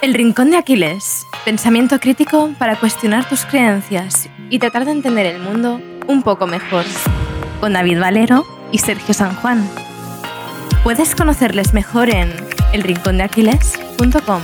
El Rincón de Aquiles. Pensamiento crítico para cuestionar tus creencias y tratar de entender el mundo un poco mejor. Con David Valero y Sergio San Juan. Puedes conocerles mejor en elrincondeaquiles.com.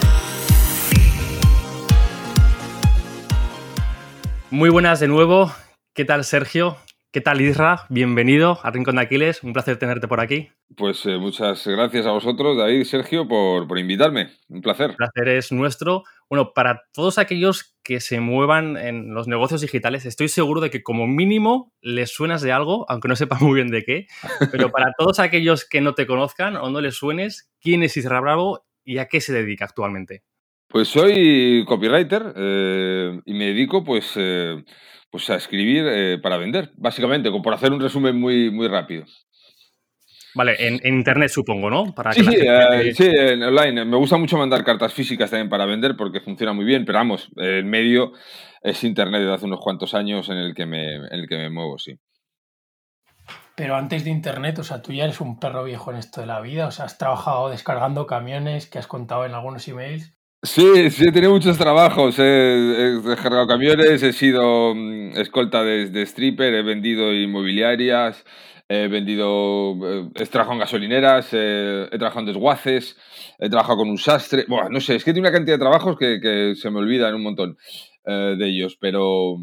Muy buenas de nuevo. ¿Qué tal, Sergio? ¿Qué tal, Isra? Bienvenido a Rincón de Aquiles. Un placer tenerte por aquí. Pues eh, muchas gracias a vosotros, David y Sergio, por, por, invitarme. Un placer. El placer es nuestro. Bueno, para todos aquellos que se muevan en los negocios digitales, estoy seguro de que como mínimo les suenas de algo, aunque no sepa muy bien de qué. Pero para todos aquellos que no te conozcan o no les suenes, ¿quién es Isra Bravo y a qué se dedica actualmente? Pues soy copywriter eh, y me dedico pues, eh, pues a escribir eh, para vender, básicamente, por hacer un resumen muy, muy rápido. Vale, en, internet supongo, ¿no? Para sí, sí, en online. Me gusta mucho mandar cartas físicas también para vender porque funciona muy bien, pero vamos, el medio es internet desde hace unos cuantos años en el que me, en el que me muevo, sí. Pero antes de internet, o sea, tú ya eres un perro viejo en esto de la vida, o sea, has trabajado descargando camiones que has contado en algunos emails. Sí, sí, he tenido muchos trabajos. He, descargado camiones, he sido mm, escolta de, stripper, he vendido inmobiliarias, he vendido, eh, he trabajado en gasolineras, he trabajado en desguaces, he trabajado con un sastre. Bueno, no sé, es que tiene una cantidad de trabajos que, que se me olvidan un montón eh, de ellos, pero,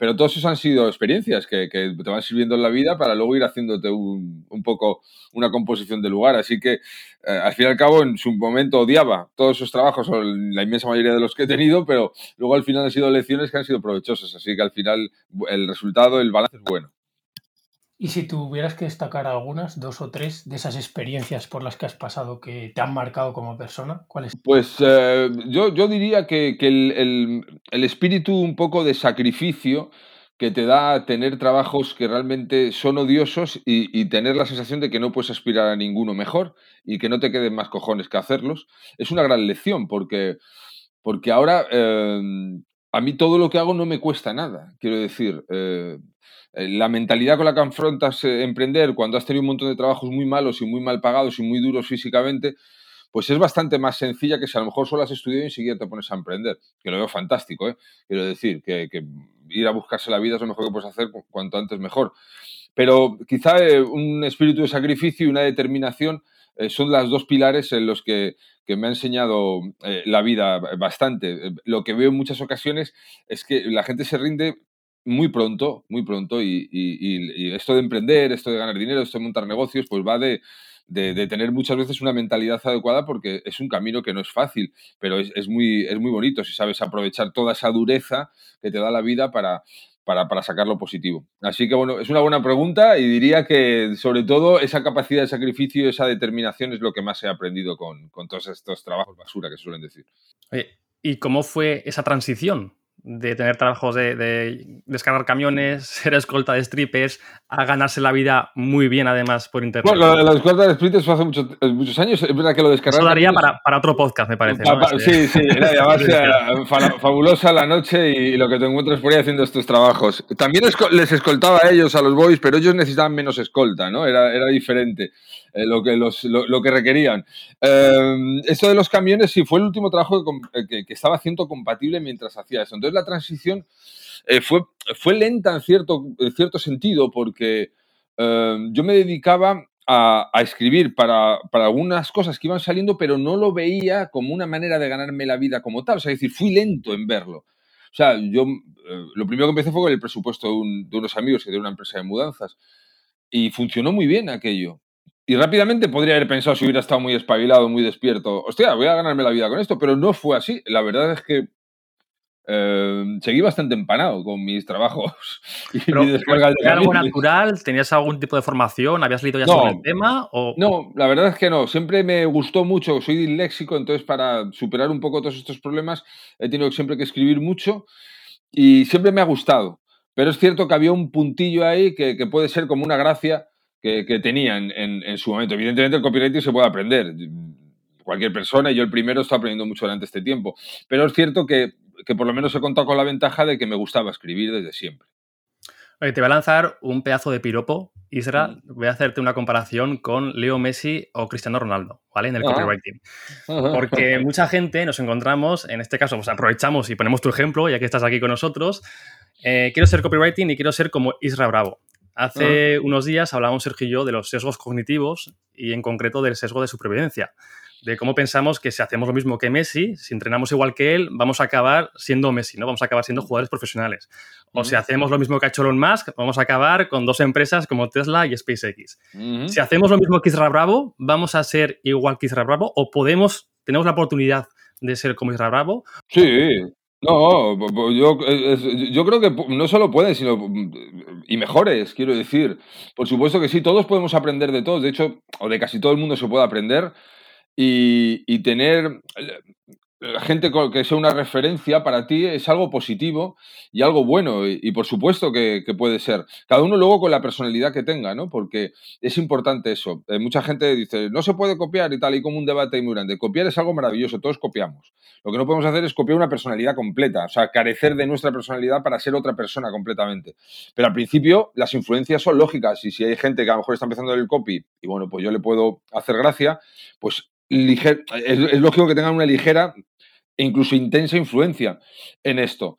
pero todos esos han sido experiencias que, te van sirviendo en la vida para luego ir haciéndote un, un poco una composición de lugar. Así que, eh, al fin y al cabo, en su momento odiaba todos esos trabajos, o la inmensa mayoría de los que he tenido, pero luego al final han sido lecciones que han sido provechosas. Así que al final el resultado, el balance es bueno. Y si tuvieras que destacar algunas, dos o tres, de esas experiencias por las que has pasado que te han marcado como persona, ¿cuáles? Pues eh, yo, yo, diría que, que el, el, espíritu un poco de sacrificio que te da tener trabajos que realmente son odiosos y, y, tener la sensación de que no puedes aspirar a ninguno mejor y que no te queden más cojones que hacerlos, es una gran lección porque, porque ahora eh, a mí todo lo que hago no me cuesta nada. Quiero decir, eh, eh, la mentalidad con la que afrontas eh, emprender cuando has tenido un montón de trabajos muy malos y muy mal pagados y muy duros físicamente, pues es bastante más sencilla que si a lo mejor solo has estudiado y enseguida te pones a emprender, que lo veo fantástico, ¿eh? quiero decir, que, ir a buscarse la vida es lo mejor que puedes hacer cuanto antes mejor. Pero quizá un espíritu de sacrificio y una determinación son las dos pilares en los que, que me ha enseñado la vida bastante. Lo que veo en muchas ocasiones es que la gente se rinde muy pronto, muy pronto, y, esto de emprender, esto de ganar dinero, esto de montar negocios, pues va de, tener muchas veces una mentalidad adecuada porque es un camino que no es fácil, pero es, muy, es muy bonito si sabes aprovechar toda esa dureza que te da la vida para, para, para sacar lo positivo. Así que bueno, es una buena pregunta y diría que sobre todo esa capacidad de sacrificio, esa determinación es lo que más he aprendido con, con todos estos trabajos basura que suelen decir. ¿Y cómo fue esa transición de tener trabajos de, descargar camiones, ser escolta de strippers, a ganarse la vida muy bien además por internet. Bueno, la, escolta de strippers fue hace muchos, muchos años, es verdad que lo descargaron. Eso daría para, para, otro podcast, me parece. Sí, sí, además fabulosa la noche y lo que te encuentras por ahí haciendo estos trabajos. También les escoltaba a ellos, a los boys, pero ellos necesitaban menos escolta, ¿no? Era, era diferente. Eh, lo, que los, lo, que requerían. Eh, eso de los camiones sí fue el último trabajo que, que, estaba haciendo compatible mientras hacía eso. Entonces la transición eh, fue, fue lenta en cierto, en cierto sentido porque yo me dedicaba a, a, escribir para, para, algunas cosas que iban saliendo, pero no lo veía como una manera de ganarme la vida como tal. O sea, decir, fui lento en verlo. O sea, yo lo primero que empecé fue con el presupuesto de, de unos amigos que de una empresa de mudanzas. Y funcionó muy bien aquello. Y rápidamente podría haber pensado, si hubiera estado muy espabilado, muy despierto, hostia, voy a ganarme la vida con esto, pero no fue así. La verdad es que eh, seguí bastante empanado con mis trabajos y Pero, algo natural? ¿Tenías algún tipo de formación? ¿Habías leído ya sobre el tema? O... No, la verdad es que no. Siempre me gustó mucho. Soy disléxico, entonces para superar un poco todos estos problemas he tenido siempre que escribir mucho y siempre me ha gustado. Pero es cierto que había un puntillo ahí que, que puede ser como una gracia que, que tenía en, en, su momento. Evidentemente el copywriting se puede aprender. Cualquier persona, y yo el primero, estoy aprendiendo mucho durante este tiempo. Pero es cierto que, que por lo menos he contado con la ventaja de que me gustaba escribir desde siempre. te voy a lanzar un pedazo de piropo Isra, voy a hacerte una comparación con Leo Messi o Cristiano Ronaldo, ¿vale? En el copywriting. Porque mucha gente nos encontramos, en este caso, pues aprovechamos y ponemos tu ejemplo, ya que estás aquí con nosotros. Eh, quiero ser copywriting y quiero ser como Isra Bravo. Hace unos días hablábamos Sergio y yo de los sesgos cognitivos y en concreto del sesgo de supervivencia. De cómo pensamos que si hacemos lo mismo que Messi, si entrenamos igual que él, vamos a acabar siendo Messi, ¿no? Vamos a acabar siendo jugadores profesionales. O si hacemos lo mismo que ha hecho Elon Musk, vamos a acabar con dos empresas como Tesla y SpaceX. Si hacemos lo mismo que Isra Bravo, vamos a ser igual que Isra Bravo o podemos, tenemos la oportunidad de ser como Isra Bravo. Sí, no, yo, es- yo creo que no solo pueden, sino mm, y mejores, quiero decir. Por supuesto que sí, todos podemos aprender de todos, de hecho, o de casi todo el mundo se puede aprender y, y tener eh, gente co- que sea una referencia para ti es algo positivo y algo bueno y, por supuesto que, puede ser. Cada uno luego con la personalidad que tenga, ¿no? Porque es importante eso. Eh, mucha gente dice, no se puede copiar y tal, y como un debate muy grande. Copiar es algo maravilloso, todos copiamos. Lo que no podemos hacer es copiar una personalidad completa, o sea, carecer de nuestra personalidad para ser otra persona completamente. Pero al principio las influencias son lógicas y si hay gente que a lo mejor está empezando el copy y bueno, pues yo le puedo hacer gracia, pues liger- es, lógico que tengan una ligera e incluso intensa influencia en esto.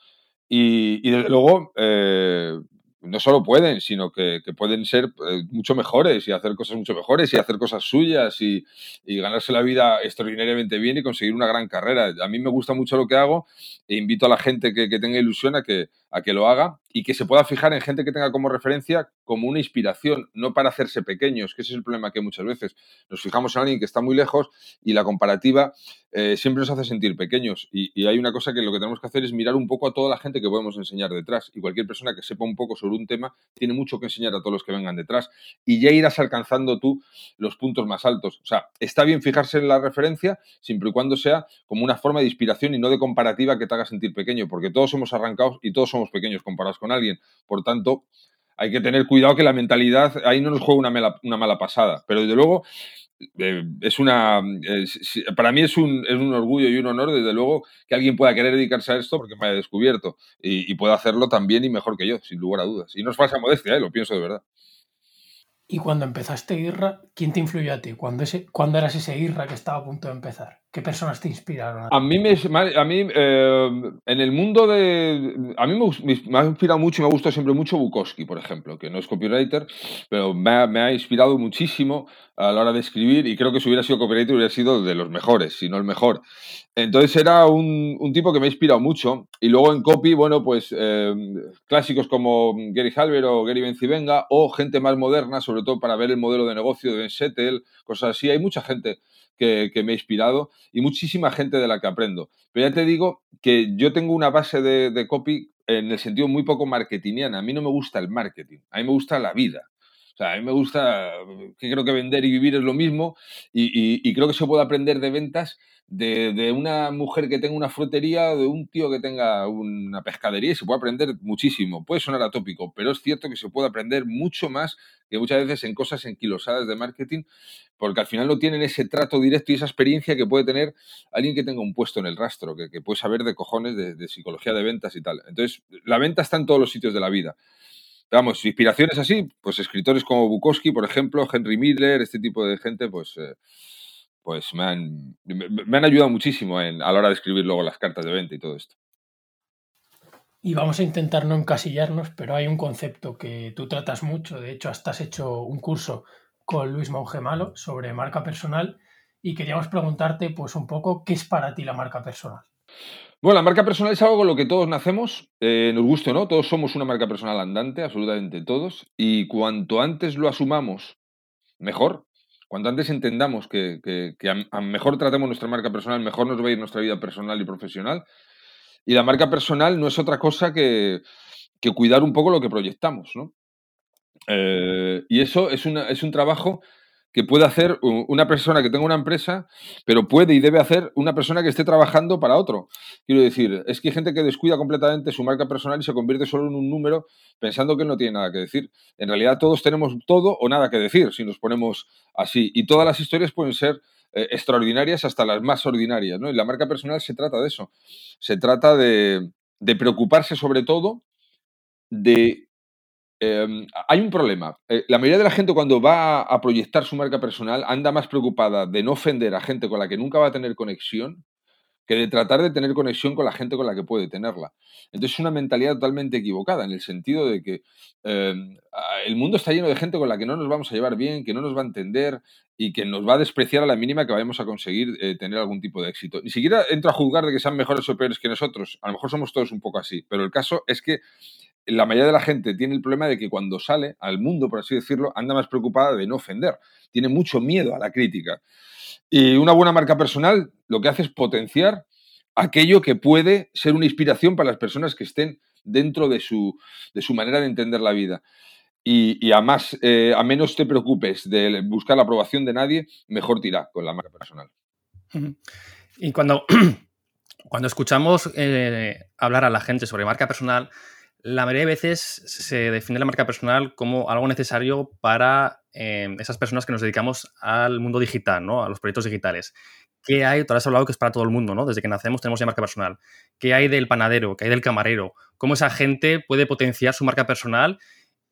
Y, y desde luego, eh, no solo pueden, sino que, pueden ser eh, mucho mejores y hacer cosas mucho mejores y hacer cosas suyas y, ganarse la vida extraordinariamente bien y conseguir una gran carrera. A mí me gusta mucho lo que hago e invito a la gente que tenga ilusión a que, a que lo haga y que se pueda fijar en gente que tenga como referencia como una inspiración, no para hacerse pequeños, que ese es el problema que muchas veces nos fijamos en alguien que está muy lejos y la comparativa eh, siempre nos hace sentir pequeños. Y, hay una cosa que lo que tenemos que hacer es mirar un poco a toda la gente que podemos enseñar detrás. Y cualquier persona que sepa un poco sobre un tema tiene mucho que enseñar a todos los que vengan detrás. Y ya irás alcanzando tú los puntos más altos. O sea, está bien fijarse en la referencia siempre y cuando sea como una forma de inspiración y no de comparativa que te haga sentir pequeño, porque todos somos arrancados y todos somos pequeños comparados con alguien. Por tanto, hay que tener cuidado que la mentalidad ahí no nos juega una mala, pasada. Pero desde luego, eh, es una. eh, para mí es un, es un orgullo y un honor, desde luego, que alguien pueda querer dedicarse a esto porque me haya descubierto y, pueda hacerlo tan bien y mejor que yo, sin lugar a dudas. Y no es falsa modestia, eh, lo pienso de verdad. Y cuando empezaste Irra, ¿quién te influyó a ti? ¿Cuándo, ¿Cuándo eras ese Irra que estaba a punto de empezar? ¿Qué personas te inspiraron? A mí, me, a mí eh, en el mundo de... A mí me, me- ha inspirado mucho y me ha gustado siempre mucho Bukowski, por ejemplo, que no es copywriter, pero me ha, me ha inspirado muchísimo a la hora de escribir y creo que si hubiera sido copywriter hubiera sido de los mejores, si no el mejor. Entonces era un, un tipo que me ha inspirado mucho. Y luego en copy, bueno, pues eh, clásicos como Gary Halber o Gary Bencivenga o gente más moderna, sobre todo para ver el modelo de negocio de Ben Settle, cosas así. Hay mucha gente que, me ha inspirado y muchísima gente de la que aprendo. Pero ya te digo que yo tengo una base de, copy en el sentido muy poco marketingiana. A mí no me gusta el marketing, a mí me gusta la vida. O sea, a mí me gusta, que creo que vender y vivir es lo mismo y creo que se puede aprender de ventas de, de una mujer que tenga una frutería de un tío que tenga una pescadería y se puede aprender muchísimo. Puede sonar atópico, pero es cierto que se puede aprender mucho más que muchas veces en cosas enquilosadas de marketing, porque al final no tienen ese trato directo y esa experiencia que puede tener alguien que tenga un puesto en el rastro, que, que puede saber de cojones de, psicología de ventas y tal. Entonces, la venta está en todos los sitios de la vida. Vamos, inspiraciones así, pues escritores como Bukowski, por ejemplo, Henry Miller, este tipo de gente, pues, eh, pues me, han, me, han ayudado muchísimo en- a la hora de escribir luego las cartas de venta y todo esto. Y vamos a intentar no encasillarnos, pero hay un concepto que tú tratas mucho. De hecho, hasta has hecho un curso con Luis Monge Malo sobre marca personal y queríamos preguntarte, pues, un poco, ¿qué es para ti la marca personal? Bueno, la marca personal es algo con lo que todos nacemos, eh, nos guste o no, todos somos una marca personal andante, absolutamente todos, y cuanto antes lo asumamos, mejor. Cuanto antes entendamos que, que- a mejor tratemos nuestra marca personal, mejor nos va a ir nuestra vida personal y profesional. Y la marca personal no es otra cosa que, que cuidar un poco lo que proyectamos, ¿no? Eh, y eso es, una- es un trabajo que puede hacer una persona que tenga una empresa, pero puede y debe hacer una persona que esté trabajando para otro. Quiero decir, es que hay gente que descuida completamente su marca personal y se convierte solo en un número pensando que no tiene nada que decir. En realidad todos tenemos todo o nada que decir si nos ponemos así. Y todas las historias pueden ser eh, extraordinarias hasta las más ordinarias. ¿no? Y la marca personal se trata de eso. Se trata de preocuparse sobre todo de Em, hay un problema. Eh, la mayoría de la gente cuando va a proyectar su marca personal anda más preocupada de no ofender a gente con la que nunca va a tener conexión que de tratar de tener conexión con la gente con la que puede tenerla. Entonces es una mentalidad totalmente equivocada en el sentido de que em, el mundo está lleno de gente con la que no nos vamos a llevar bien, que no nos va a entender y que nos va a despreciar a la mínima que vayamos a conseguir eh, tener algún tipo de éxito. Ni siquiera entro a juzgar de que sean mejores o peores que nosotros. A lo mejor somos todos un poco así, pero el caso es que la mayoría de la gente tiene el problema de que cuando sale al mundo, por así decirlo, anda más preocupada de no ofender. Tiene mucho miedo a la crítica. Y una buena marca personal lo que hace es potenciar aquello que puede ser una inspiración para las personas que estén dentro de su, de su manera de entender la vida. Y, a, más, eh, a menos te preocupes de buscar la aprobación de nadie, mejor tira con la marca personal. Y cuando, cuando escuchamos eh, hablar a la gente sobre marca personal, la mayoría de veces se define la marca personal como algo necesario para eh, esas personas que nos dedicamos al mundo digital, ¿no? a los proyectos digitales. ¿Qué hay? Tú has hablado que es para todo el mundo, ¿no? Desde que nacemos tenemos ya marca personal. ¿Qué hay del panadero? ¿Qué hay del camarero? ¿Cómo esa gente puede potenciar su marca personal?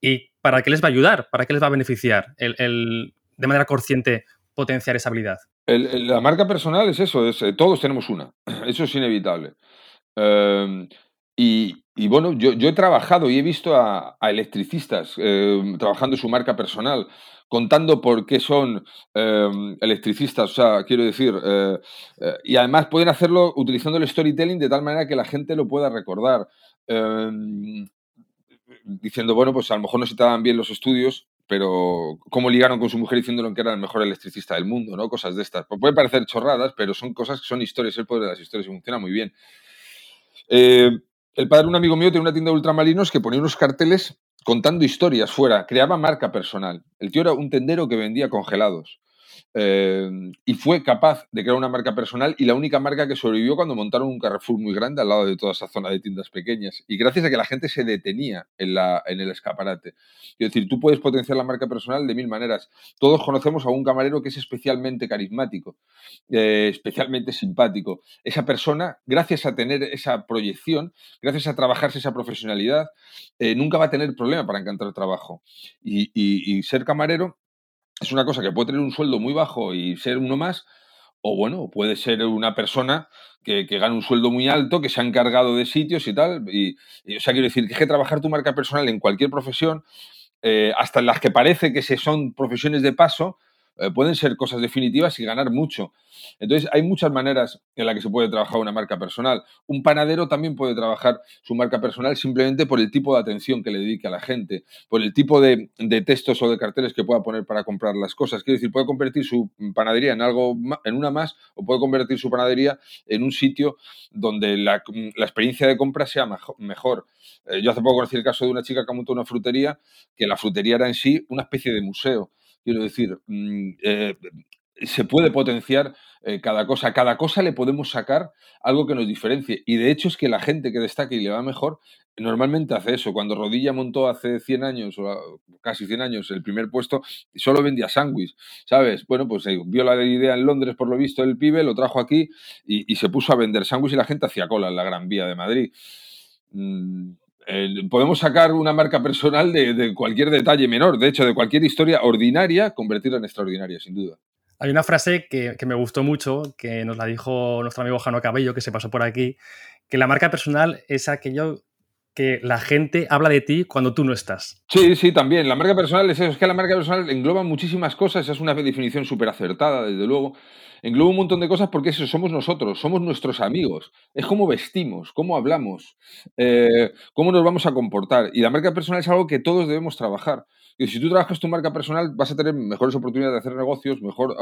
¿Y para qué les va a ayudar? ¿Para qué les va a beneficiar el, de manera consciente potenciar esa habilidad? la marca personal es eso, es, eh, todos tenemos una. Eso es inevitable. Em, y, bueno, yo, he trabajado y he visto a, electricistas eh, trabajando su marca personal, contando por qué son eh, electricistas, o sea, quiero decir, eh, y además pueden hacerlo utilizando el storytelling de tal manera que la gente lo pueda recordar. diciendo, bueno, pues a lo mejor no se dan bien los estudios, pero cómo ligaron con su mujer diciéndole que era el mejor electricista del mundo, ¿no? Cosas de estas. Pues pueden parecer chorradas, pero son cosas que son historias, el poder de las historias y funciona muy bien. El padre de un amigo mío tenía una tienda de ultramarinos que ponía unos carteles contando historias fuera, creaba marca personal. El tío era un tendero que vendía congelados. Eh, y fue capaz de crear una marca personal y la única marca que sobrevivió cuando montaron un Carrefour muy grande al lado de toda esa zona de tiendas pequeñas. Y gracias a que la gente se detenía en, la, en el escaparate. Es decir, tú puedes potenciar la marca personal de mil maneras. Todos conocemos a un camarero que es especialmente carismático, eh, especialmente simpático. Esa persona, gracias a tener esa proyección, gracias a trabajarse esa profesionalidad, eh, nunca va a tener problema para encontrar trabajo. y ser camarero es una cosa que puede tener un sueldo muy bajo y ser uno más, o bueno, puede ser una persona que, que gana un sueldo muy alto, que se ha encargado de sitios y tal. Y, o sea, quiero decir que, es que trabajar tu marca personal en cualquier profesión, eh, hasta en las que parece que se son profesiones de paso, eh, pueden ser cosas definitivas y ganar mucho. Entonces, hay muchas maneras en las que se puede trabajar una marca personal. Un panadero también puede trabajar su marca personal simplemente por el tipo de atención que le dedique a la gente, por el tipo de, textos o de carteles que pueda poner para comprar las cosas. Quiero decir, puede convertir su panadería en algo, en una más, o puede convertir su panadería en un sitio donde la, experiencia de compra sea mejor. Eh, yo hace poco conocí el caso de una chica que montado una frutería, que la frutería era en sí una especie de museo Quiero decir, mm, eh, se puede potenciar eh, cada cosa. cada cosa le podemos sacar algo que nos diferencie. Y de hecho es que la gente que destaca y le va mejor normalmente hace eso. Cuando Rodilla montó hace 100 años o casi 100 años el primer puesto, solo vendía sándwich, ¿sabes? Bueno, pues eh, vio la idea en Londres por lo visto el pibe, lo trajo aquí y, se puso a vender sándwich y la gente hacía cola en la Gran Vía de Madrid. Mm, podemos sacar una marca personal de, cualquier detalle menor, de hecho, de cualquier historia ordinaria, convertirla en extraordinaria, sin duda. Hay una frase que, me gustó mucho, que nos la dijo nuestro amigo Jano Cabello, que se pasó por aquí, que la marca personal es aquello que la gente habla de ti cuando tú no estás. Sí, sí, también. La marca personal es eso, es que la marca personal engloba muchísimas cosas, es una definición súper acertada, desde luego engloba un montón de cosas porque eso somos nosotros, somos nuestros amigos. Es cómo vestimos, cómo hablamos, eh, cómo nos vamos a comportar. Y la marca personal es algo que todos debemos trabajar. Y si tú trabajas tu marca personal, vas a tener mejores oportunidades de hacer negocios, mejor,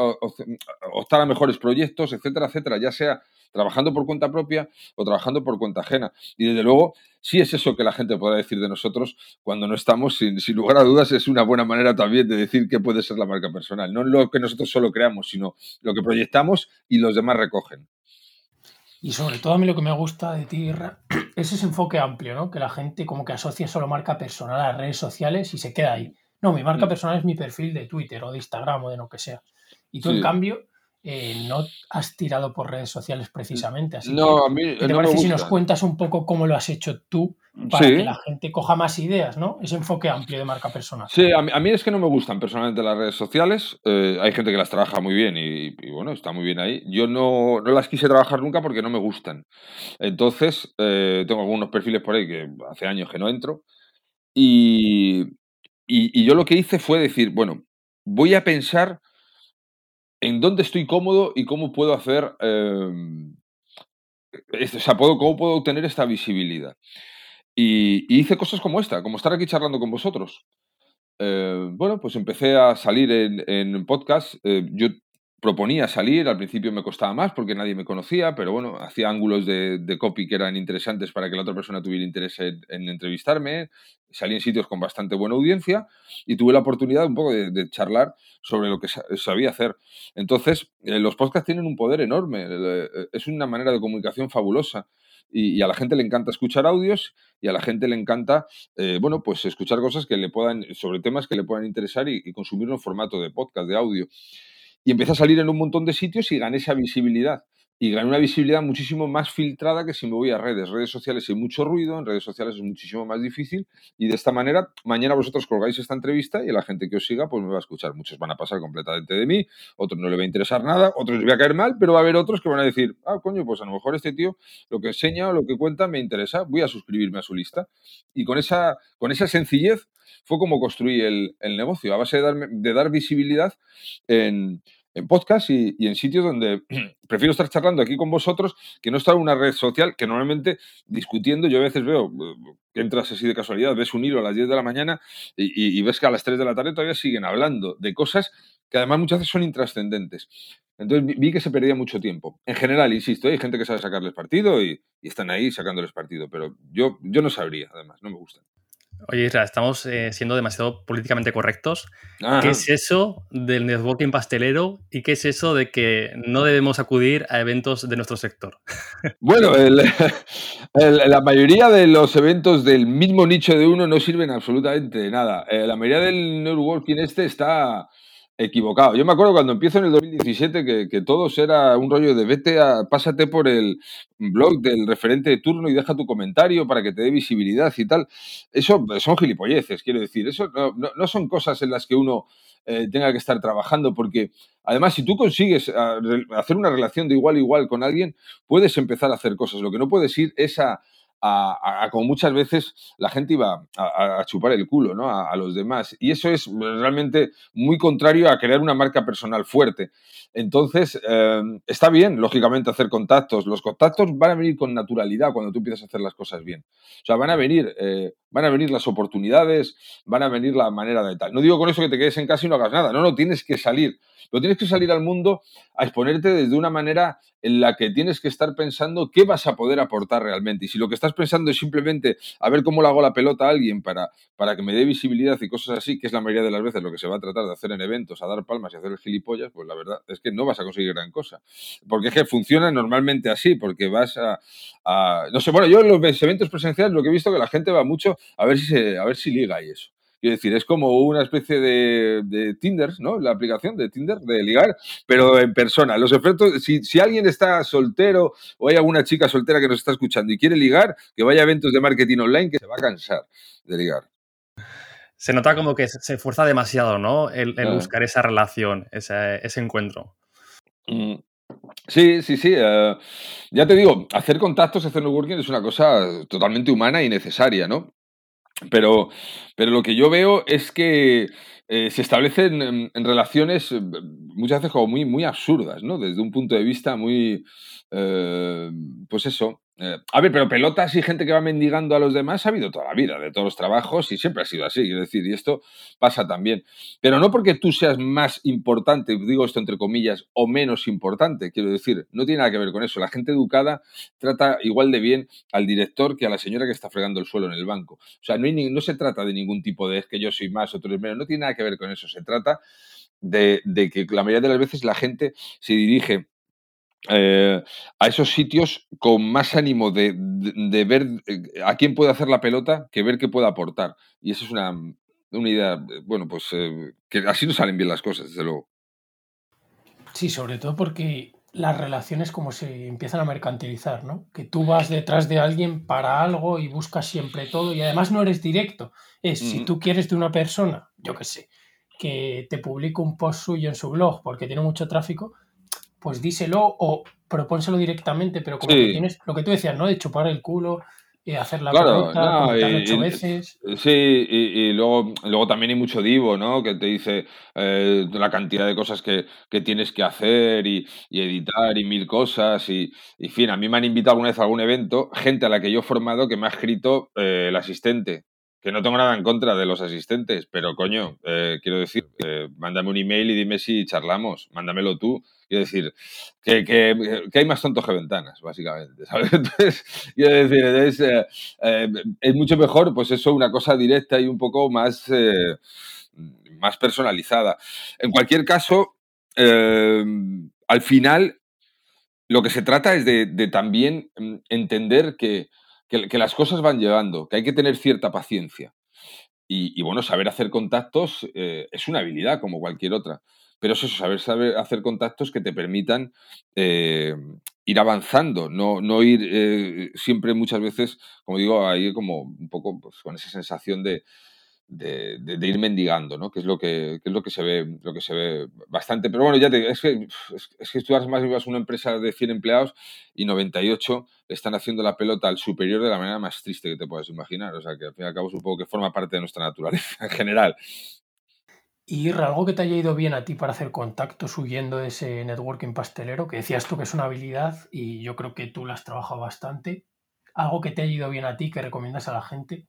optar a mejores proyectos, etcétera, etcétera, ya sea trabajando por cuenta propia o trabajando por cuenta ajena. Y desde luego, sí es eso que la gente podrá decir de nosotros cuando no estamos, sin, lugar a dudas, es una buena manera también de decir qué puede ser la marca personal. No lo que nosotros solo creamos, sino lo que proyectamos y los demás recogen. Y sobre todo a mí lo que me gusta de ti, es ese enfoque amplio, ¿no? Que la gente como que asocia solo marca personal a las redes sociales y se queda ahí. No, mi marca mm. personal es mi perfil de Twitter o de Instagram o de lo que sea. Y tú, en cambio, eh, no has tirado por redes sociales precisamente. Así no, a mí ¿qué te parece si nos cuentas un poco cómo lo has hecho tú para que la gente coja más ideas, ¿no? Ese enfoque amplio de marca personal. Sí, a mí, es que no me gustan personalmente las redes sociales. Eh, hay gente que las trabaja muy bien y, bueno, está muy bien ahí. Yo no, no, las quise trabajar nunca porque no me gustan. Entonces, eh, tengo algunos perfiles por ahí que hace años que no entro. Y, y, yo lo que hice fue decir, bueno, voy a pensar en dónde estoy cómodo y cómo puedo hacer, em, o sea, cómo puedo obtener esta visibilidad. Y, hice cosas como esta, como estar aquí charlando con vosotros. Eh, bueno, pues empecé a salir en, en podcast. Eh, yo proponía salir, al principio me costaba más porque nadie me conocía, pero bueno, hacía ángulos de, copy que eran interesantes para que la otra persona tuviera interés en, entrevistarme, salí en sitios con bastante buena audiencia y tuve la oportunidad un poco de, charlar sobre lo que sabía hacer. Entonces, eh, los podcasts tienen un poder enorme, eh, es una manera de comunicación fabulosa. Y, a la gente le encanta escuchar audios y a la gente le encanta, eh, bueno, pues escuchar cosas que le puedan, sobre temas que le puedan interesar y, y consumirlo en formato de podcast, de audio. Y empecé a salir en un montón de sitios y gané esa visibilidad. Y gané una visibilidad muchísimo más filtrada que si me voy a redes. Redes sociales hay mucho ruido, en redes sociales es muchísimo más difícil. Y de esta manera, mañana vosotros colgáis esta entrevista y la gente que os siga pues me va a escuchar. Muchos van a pasar completamente de mí, otros no le va a interesar nada, otros les voy a caer mal, pero va a haber otros que van a decir, ah, coño, pues a lo mejor este tío lo que enseña o lo que cuenta me interesa, voy a suscribirme a su lista. Y con esa, con esa sencillez fue como construí el, negocio, a base de, de dar visibilidad en, en podcast y, en sitios donde prefiero estar charlando aquí con vosotros que no estar en una red social que normalmente discutiendo, yo a veces veo eh, que entras así de casualidad, ves un hilo a las 10 de la mañana y, ves que a las 3 de la tarde todavía siguen hablando de cosas que además muchas veces son intrascendentes. Entonces vi que se perdía mucho tiempo. En general, insisto, hay gente que sabe sacarles partido y, y están ahí sacándoles partido, pero yo, yo no sabría, además, no me gustan. Oye, Isra, estamos eh, siendo demasiado políticamente correctos. ¿Qué es eso del networking pastelero y qué es eso de que no debemos acudir a eventos de nuestro sector? Bueno, la mayoría de los eventos del mismo nicho de uno no sirven absolutamente de nada. Eh, la mayoría del networking este está equivocado. Yo me acuerdo cuando empiezo en el 2017 que, que todos era un rollo de vete a, pásate por el blog del referente de turno y deja tu comentario para que te dé visibilidad y tal. Eso son gilipolleces, quiero decir. Eso no, no, son cosas en las que uno eh, tenga que estar trabajando porque además si tú consigues ah, hacer una relación de igual a igual con alguien, puedes empezar a hacer cosas. Lo que no puedes ir es a a, como muchas veces la gente iba a, chupar el culo ¿no? a, los demás. Y eso es realmente muy contrario a crear una marca personal fuerte. Entonces, eh, está bien, lógicamente, hacer contactos. Los contactos van a venir con naturalidad cuando tú empiezas a hacer las cosas bien. O sea, van a venir, eh, van a venir las oportunidades, van a venir la manera de tal. No digo con eso que te quedes en casa y no hagas nada. No, no, tienes que salir. Pero tienes que salir al mundo a exponerte desde una manera en la que tienes que estar pensando qué vas a poder aportar realmente. Y si lo que estás pensando es simplemente a ver cómo le hago la pelota a alguien para, para que me dé visibilidad y cosas así, que es la mayoría de las veces lo que se va a tratar de hacer en eventos, a dar palmas y hacer el gilipollas, pues la verdad es que no vas a conseguir gran cosa. Porque es que funciona normalmente así, porque vas a, no sé, bueno, yo en los eventos presenciales lo que he visto que la gente va mucho a ver si se, a ver si liga y eso. Quiero decir, es como una especie de, Tinder, ¿no? La aplicación de Tinder, de ligar, pero en persona. Los efectos, si, si, alguien está soltero o hay alguna chica soltera que nos está escuchando y quiere ligar, que vaya a eventos de marketing online que se va a cansar de ligar. Se nota como que se esfuerza demasiado, ¿no? El, buscar esa relación, ese, encuentro. Mm. Sí, sí, sí. Eh, ya te digo, hacer contactos, hacer networking es una cosa totalmente humana y necesaria, ¿no? Pero, pero lo que yo veo es que eh, se establecen relaciones eh, muchas veces como muy, muy absurdas, ¿no? Desde un punto de vista muy, eh, pues eso, eh, a ver, pero pelotas y gente que va mendigando a los demás ha habido toda la vida, de todos los trabajos, y siempre ha sido así, quiero decir, y esto pasa también. Pero no porque tú seas más importante, digo esto entre comillas, o menos importante, quiero decir, no tiene nada que ver con eso. La gente educada trata igual de bien al director que a la señora que está fregando el suelo en el banco. O sea, no, se trata de ningún tipo de es que yo soy más, otro es menos, no tiene nada que ver con eso. Se trata de que la mayoría de las veces la gente se dirige eh, a esos sitios con más ánimo de, ver eh, a quién puede hacer la pelota que ver qué puede aportar. Y eso es una, una idea, eh, bueno, pues que así no salen bien las cosas, desde luego. Sí, sobre todo porque las relaciones como se empiezan a mercantilizar, ¿no? Que tú vas detrás de alguien para algo y buscas siempre todo y además no eres directo. Es si tú quieres de una persona, yo qué sé, que te publique un post suyo en su blog porque tiene mucho tráfico, pues díselo o propónselo directamente, pero como que tienes lo que tú decías, ¿no? De chupar el culo, y hacer la claro, ocho veces. Sí, y, luego, luego también hay mucho divo, ¿no? Que te dice eh, la cantidad de cosas que, tienes que hacer y, editar y mil cosas. Y, y, fin, a mí me han invitado alguna vez a algún evento, gente a la que yo he formado que me ha escrito eh, el asistente. Que no tengo nada en contra de los asistentes, pero coño, eh, quiero decir, mándame un email y dime si charlamos, mándamelo tú. Quiero decir, que, que, hay más tontos que ventanas, básicamente. Entonces, quiero decir, es, eh, eh, es, mucho mejor, pues eso, una cosa directa y un poco más, eh, más personalizada. En cualquier caso, al final, lo que se trata es de, de también mm, entender que, que, las cosas van llevando, que hay que tener cierta paciencia. Y, bueno, saber hacer contactos es una habilidad como cualquier otra. Pero es eso, saber, saber hacer contactos que te permitan eh, ir avanzando, no, no ir eh, siempre muchas veces, como digo, ahí como un poco pues, con esa sensación de, de, ir mendigando, ¿no? Que es lo que, es lo que se ve, lo que se ve bastante. Pero bueno, ya te es que, es, que tú más una empresa de 100 empleados y 98 le están haciendo la pelota al superior de la manera más triste que te puedas imaginar. O sea que al fin y al cabo supongo que forma parte de nuestra naturaleza en general. Y algo que te haya ido bien a ti para hacer contactos huyendo de ese networking pastelero, que decías tú que es una habilidad y yo creo que tú la has trabajado bastante. Algo que te haya ido bien a ti que recomiendas a la gente.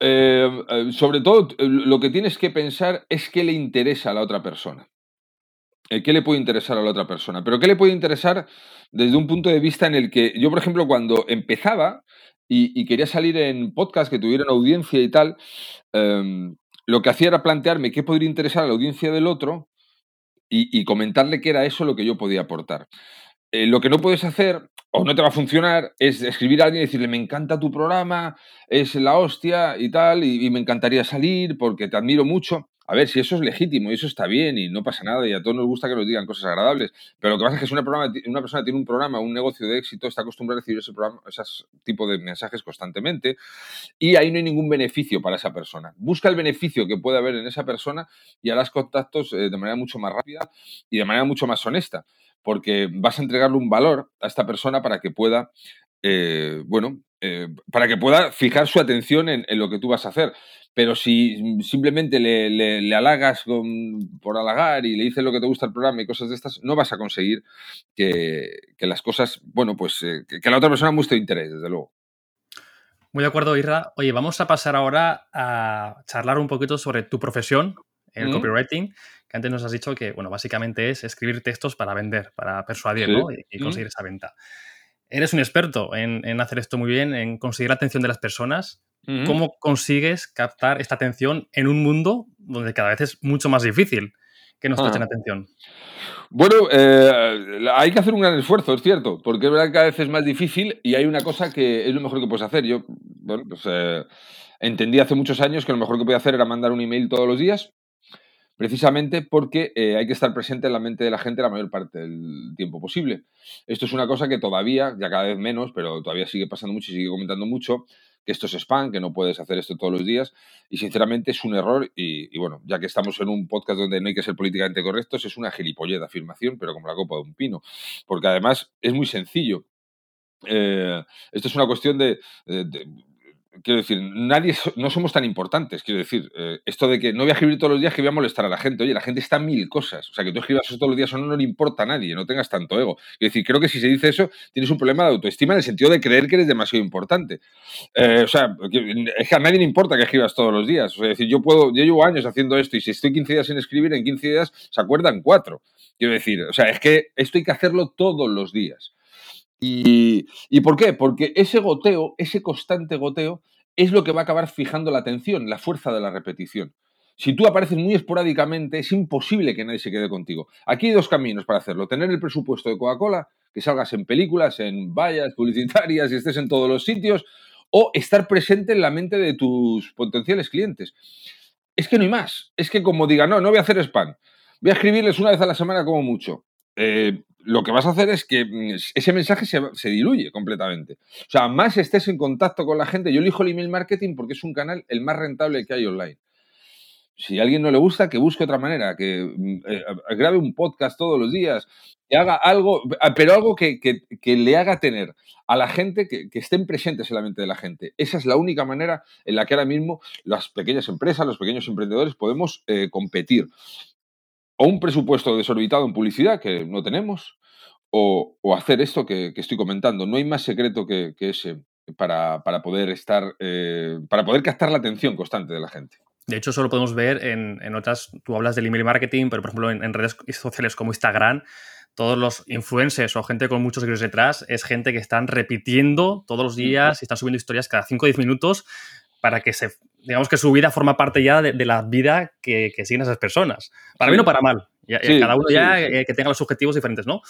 Eh, eh, sobre todo, eh, lo que tienes que pensar es qué le interesa a la otra persona. ¿Qué le puede interesar a la otra persona? Pero ¿qué le puede interesar desde un punto de vista en el que yo, por ejemplo, cuando empezaba y, quería salir en podcast que tuvieran audiencia y tal, em, lo que hacía era plantearme qué podría interesar a la audiencia del otro y, comentarle qué era eso lo que yo podía aportar. Eh, lo que no puedes hacer o no te va a funcionar es escribir a alguien y decirle, me encanta tu programa, es la hostia y tal, y me encantaría salir porque te admiro mucho. A ver, si eso es legítimo y eso está bien y no pasa nada y a todos nos gusta que nos digan cosas agradables, pero lo que pasa es que si una, una persona tiene un programa, un negocio de éxito, está acostumbrada a recibir ese, programa, ese tipo de mensajes constantemente y ahí no hay ningún beneficio para esa persona. Busca el beneficio que puede haber en esa persona y harás contactos eh, de manera mucho más rápida y de manera mucho más honesta, porque vas a entregarle un valor a esta persona para que pueda eh, bueno, eh, para que pueda fijar su atención en, lo que tú vas a hacer. Pero si simplemente le, le, halagas por halagar y le dices lo que te gusta el programa y cosas de estas, no vas a conseguir que, las cosas, bueno, pues eh, que, la otra persona muestre interés, desde luego. Muy de acuerdo, Irra. Oye, vamos a pasar ahora a charlar un poquito sobre tu profesión, el copywriting, que antes nos has dicho que, bueno, básicamente es escribir textos para vender, para persuadir, ¿no? Y, conseguir esa venta. Eres un experto en, hacer esto muy bien, en conseguir la atención de las personas. ¿Cómo consigues captar esta atención en un mundo donde cada vez es mucho más difícil que nos presten atención? Bueno, eh, hay que hacer un gran esfuerzo, es cierto, porque es verdad que cada vez es más difícil y hay una cosa que es lo mejor que puedes hacer. Yo, bueno, pues eh, entendí hace muchos años que lo mejor que podía hacer era mandar un email todos los días precisamente porque eh, hay que estar presente en la mente de la gente la mayor parte del tiempo posible. Esto es una cosa que todavía, ya cada vez menos, pero todavía sigue pasando mucho y sigue comentando mucho, que esto es spam, que no puedes hacer esto todos los días, y sinceramente es un error, y, bueno, ya que estamos en un podcast donde no hay que ser políticamente correctos, es una gilipollez afirmación, pero como la copa de un pino, porque además es muy sencillo. Eh, esto es una cuestión de quiero decir, nadie, no somos tan importantes, quiero decir, eh, esto de que no voy a escribir todos los días que voy a molestar a la gente, oye, la gente está mil cosas, o sea, que tú escribas eso todos los días o no, no le importa a nadie, no tengas tanto ego. Quiero decir, creo que si se dice eso, tienes un problema de autoestima en el sentido de creer que eres demasiado importante. Eh, o sea, es que a nadie le importa que escribas todos los días, o sea, decir, yo puedo, yo llevo años haciendo esto y si estoy 15 días sin escribir, en 15 días se acuerdan cuatro. Quiero decir, o sea, es que esto hay que hacerlo todos los días. ¿Y, ¿Y por qué? Porque ese goteo, ese constante goteo, es lo que va a acabar fijando la atención, la fuerza de la repetición. Si tú apareces muy esporádicamente, es imposible que nadie se quede contigo. Aquí hay dos caminos para hacerlo. Tener el presupuesto de Coca-Cola, que salgas en películas, en vallas publicitarias y estés en todos los sitios, o estar presente en la mente de tus potenciales clientes. Es que no hay más. Es que como diga, no, no voy a hacer spam. Voy a escribirles una vez a la semana como mucho. Eh, lo que vas a hacer es que mm, ese mensaje se, se, diluye completamente. O sea, más estés en contacto con la gente. Yo elijo el email marketing porque es un canal el más rentable que hay online. Si a alguien no le gusta, que busque otra manera, que mm, eh, grabe un podcast todos los días, que haga algo, ah, pero algo que, le haga tener a la gente, que, que, estén presentes en la mente de la gente. Esa es la única manera en la que ahora mismo las pequeñas empresas, los pequeños emprendedores podemos eh, competir. O un presupuesto desorbitado en publicidad, que no tenemos, o, o hacer esto que, estoy comentando. No hay más secreto que, ese para, para poder estar, eh, para poder captar la atención constante de la gente. De hecho, eso lo podemos ver en, en, otras. Tú hablas del email marketing, pero por ejemplo, en, en, redes sociales como Instagram, todos los influencers o gente con muchos seguidores detrás es gente que están repitiendo todos los días y están subiendo historias cada 5 o 10 minutos para que se, digamos que su vida forma parte ya de, la vida que, que, siguen esas personas. Para bien o para mal. cada uno ya eh, que tenga los objetivos diferentes, ¿no?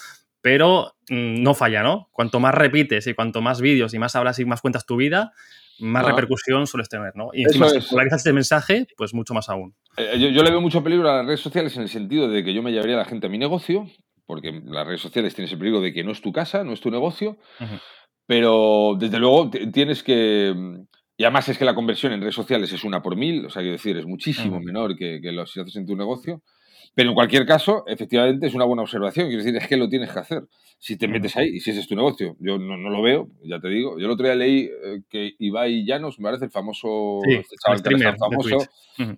Pero mm, no falla, ¿no? Cuanto más repites y cuanto más vídeos y más hablas y más cuentas tu vida, más repercusión sueles tener, ¿no? Y encima, si polarizas este mensaje, pues mucho más aún. Eh, yo, yo, le veo mucho peligro a las redes sociales en el sentido de que yo me llevaría a la gente a mi negocio, porque las redes sociales tienes el peligro de que no es tu casa, no es tu negocio, pero desde luego tienes que... Y además es que la conversión en redes sociales es una por mil, o sea, quiero decir, es muchísimo menor que, que lo si haces en tu negocio. Pero en cualquier caso, efectivamente es una buena observación. Quiero decir, es que lo tienes que hacer. Si te metes ahí y si ese es tu negocio. Yo no, no lo veo, ya te digo. Yo el otro día leí eh, que Ibai Llanos, me parece el famoso este chaval que famoso,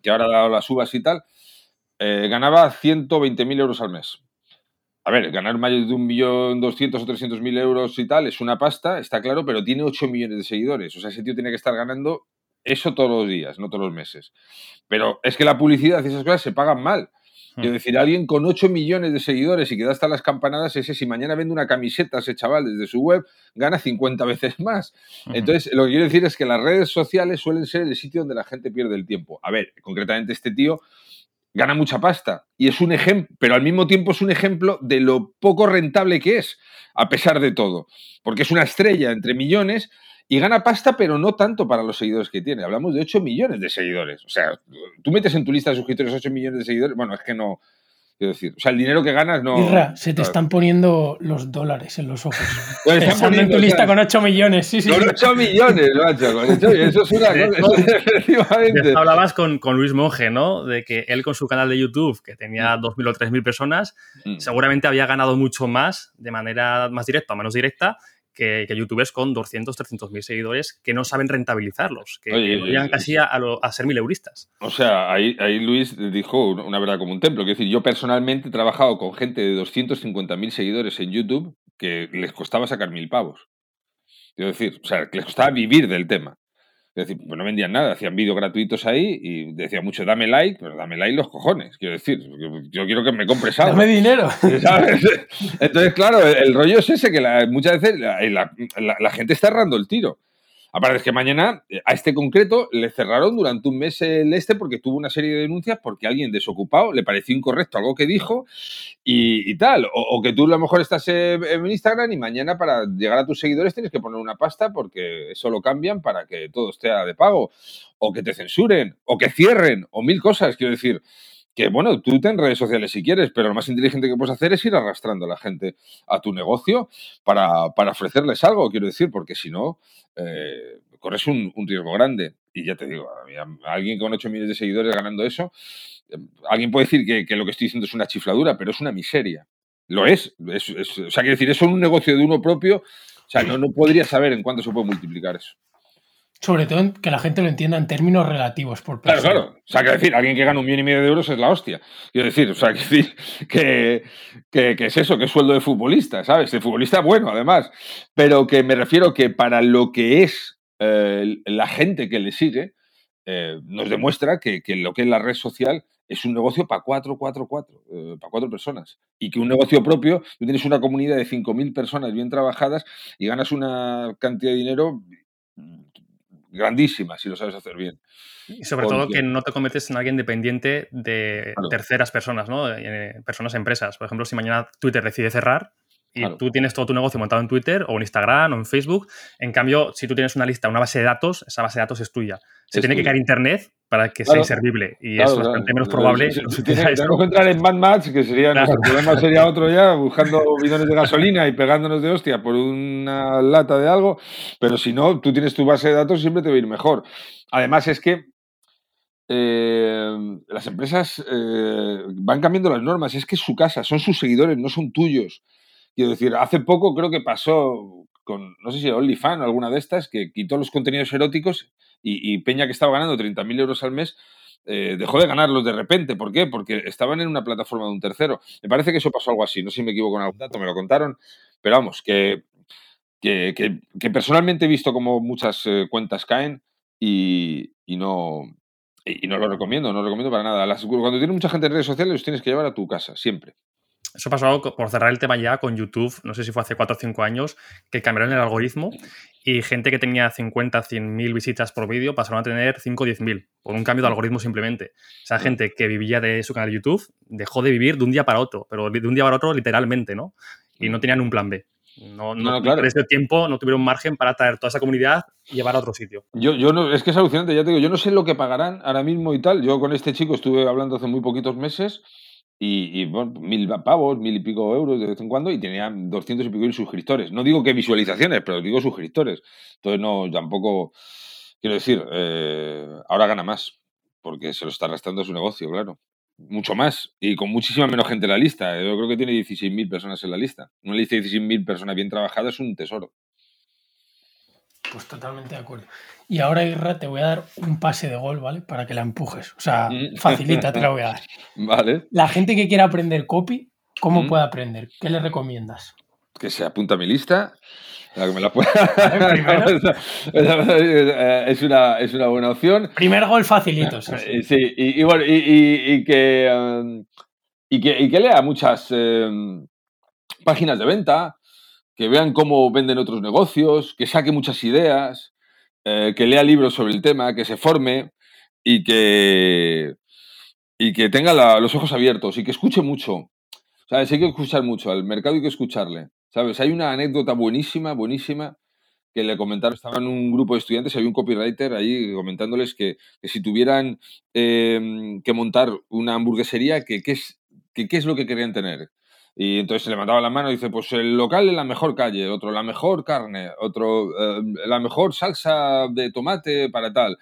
que ahora ha dado las uvas y tal, eh, ganaba 120.000 euros al mes. A ver, ganar más de un millón doscientos o trescientos mil euros y tal es una pasta, está claro, pero tiene 8 millones de seguidores. O sea, ese tío tiene que estar ganando eso todos los días, no todos los meses. Pero es que la publicidad y esas cosas se pagan mal. Hmm. Es decir, alguien con 8 millones de seguidores y que da hasta las campanadas, ese si mañana vende una camiseta ese chaval desde su web, gana 50 veces más. Entonces, lo que quiero decir es que las redes sociales suelen ser el sitio donde la gente pierde el tiempo. A ver, concretamente este tío gana mucha pasta y es un ejemplo, pero al mismo tiempo es un ejemplo de lo poco rentable que es, a pesar de todo, porque es una estrella entre millones y gana pasta, pero no tanto para los seguidores que tiene. Hablamos de 8 millones de seguidores. O sea, tú metes en tu lista de suscriptores 8 millones de seguidores, bueno, es que no, Quiero decir, o sea, el dinero que ganas no. Irra, se te están poniendo los dólares en los ojos. Pues están en tu lista con 8 millones, sí, sí. Con 8 millones, macho. Con eso es una cosa. efectivamente. Hablabas con, con, Luis Monge, ¿no? De que él con su canal de YouTube, que tenía 2.000 mm. o 3.000 personas, mm. seguramente había ganado mucho más de manera más directa o menos directa que, que, youtubers con 200, 300 mil seguidores que no saben rentabilizarlos, que, llegan casi a, a, ser mileuristas. O sea, ahí, ahí, Luis dijo una verdad como un templo. Quiero decir, yo personalmente he trabajado con gente de 250 mil seguidores en YouTube que les costaba sacar mil pavos. Quiero decir, o sea, que les costaba vivir del tema. Es decir, pues no vendían nada, hacían vídeos gratuitos ahí y decía mucho, dame like, pero dame like los cojones. Quiero decir, yo quiero que me compres algo. Dame dinero. Entonces, claro, el, rollo es ese que muchas veces la, gente está errando el tiro. Aparte es que mañana eh, a este concreto le cerraron durante un mes el este porque tuvo una serie de denuncias porque alguien desocupado le pareció incorrecto algo que dijo y, tal. O, que tú a lo mejor estás en Instagram y mañana para llegar a tus seguidores tienes que poner una pasta porque eso lo cambian para que todo esté de pago. O que te censuren, o que cierren, o mil cosas. Quiero decir, que bueno, tú ten redes sociales si quieres, pero lo más inteligente que puedes hacer es ir arrastrando a la gente a tu negocio para, para ofrecerles algo, quiero decir, porque si no, eh, corres un, riesgo grande. Y ya te digo, alguien con 8 millones de seguidores ganando eso, eh, alguien puede decir que, lo que estoy diciendo es una chifladura, pero es una miseria. Lo es. o sea, quiero decir, eso es un negocio de uno propio. O sea, no, no podría saber en cuánto se puede multiplicar eso. Sobre todo que la gente lo entienda en términos relativos por Claro, claro. O sea, que decir, alguien que gana un millón y medio de euros es la hostia. Quiero decir, o sea, que decir que, que, es eso, que es sueldo de futbolista, ¿sabes? De futbolista bueno, además. Pero que me refiero que para lo que es eh, la gente que le sigue, eh, nos demuestra que, que, lo que es la red social es un negocio para cuatro, cuatro, cuatro, eh, para cuatro personas. Y que un negocio propio, tú tienes una comunidad de 5.000 personas bien trabajadas y ganas una cantidad de dinero grandísima si lo sabes hacer bien. Y sobre todo que no te conviertes en alguien dependiente de terceras personas, ¿no? Eh, personas, empresas. Por ejemplo, si mañana Twitter decide cerrar, Y tú tienes todo tu negocio montado en Twitter o en Instagram o en Facebook. En cambio, si tú tienes una lista, una base de datos, esa base de datos es tuya. Se tiene que caer Internet para que sea inservible. Y es bastante menos probable. tenemos que entrar en Mad Max, que sería nuestro problema sería otro ya, buscando bidones de gasolina y pegándonos de hostia por una lata de algo. Pero si no, tú tienes tu base de datos, siempre te va a ir mejor. Además, es que eh, las empresas eh, van cambiando las normas. Es que es su casa, son sus seguidores, no son tuyos. Quiero decir, hace poco creo que pasó con, no sé si OnlyFans o alguna de estas, que quitó los contenidos eróticos y, Peña, que estaba ganando 30.000 euros al mes, eh, dejó de ganarlos de repente. ¿Por qué? Porque estaban en una plataforma de un tercero. Me parece que eso pasó algo así. No sé si me equivoco en algún dato, me lo contaron. Pero vamos, que, que, que, personalmente he visto como muchas cuentas caen y, no, y no lo recomiendo, no lo recomiendo para nada. cuando tienes mucha gente en redes sociales, los tienes que llevar a tu casa, siempre. Eso pasó, por cerrar el tema ya, con YouTube, no sé si fue hace 4 o 5 años, que cambiaron el algoritmo y gente que tenía 50, 100 mil visitas por vídeo pasaron a tener 5 o 10 mil, por un cambio de algoritmo simplemente. O sea, gente que vivía de su canal de YouTube dejó de vivir de un día para otro, pero de un día para otro literalmente, ¿no? Y no tenían un plan B. No, no, claro. ese tiempo no tuvieron margen para traer toda esa comunidad y llevar a otro sitio. Yo, yo no, es que es alucinante, ya te digo, yo no sé lo que pagarán ahora mismo y tal. Yo con este chico estuve hablando hace muy poquitos meses y, bueno, mil pavos, mil y pico euros de vez en cuando y tenía doscientos y pico mil suscriptores. No digo que visualizaciones, pero digo suscriptores. Entonces no, tampoco, quiero decir, eh, ahora gana más porque se lo está arrastrando a su negocio, claro mucho más y con muchísima menos gente en la lista. Yo creo que tiene 16.000 personas en la lista. Una lista de 16.000 personas bien trabajadas es un tesoro. Pues totalmente de acuerdo. Y ahora, Irra, te voy a dar un pase de gol, ¿vale? Para que la empujes. O sea, mm. facilita, te la voy a dar. Vale. La gente que quiera aprender copy, ¿cómo mm. puede aprender? ¿Qué le recomiendas? Que se apunta a mi lista es, una, es una buena opción. Primer gol facilito. Sí, y, bueno, y, que, um, y, que, que, lea muchas um, páginas de venta, que vean cómo venden otros negocios, que saque muchas ideas, eh, que lea libros sobre el tema, que se forme y que, y que tenga los ojos abiertos y que escuche mucho. ¿Sabes? Hay que escuchar mucho, al mercado hay que escucharle. ¿Sabes? Hay una anécdota buenísima, buenísima, que le comentaron, estaba en un grupo de estudiantes, había un copywriter ahí comentándoles que, si tuvieran em, que montar una hamburguesería, ¿qué es, que, es lo que querían tener? Y entonces se le mandaba la mano y dice, pues el local en la mejor calle, otro la mejor carne, otro em, la mejor salsa de tomate para tal.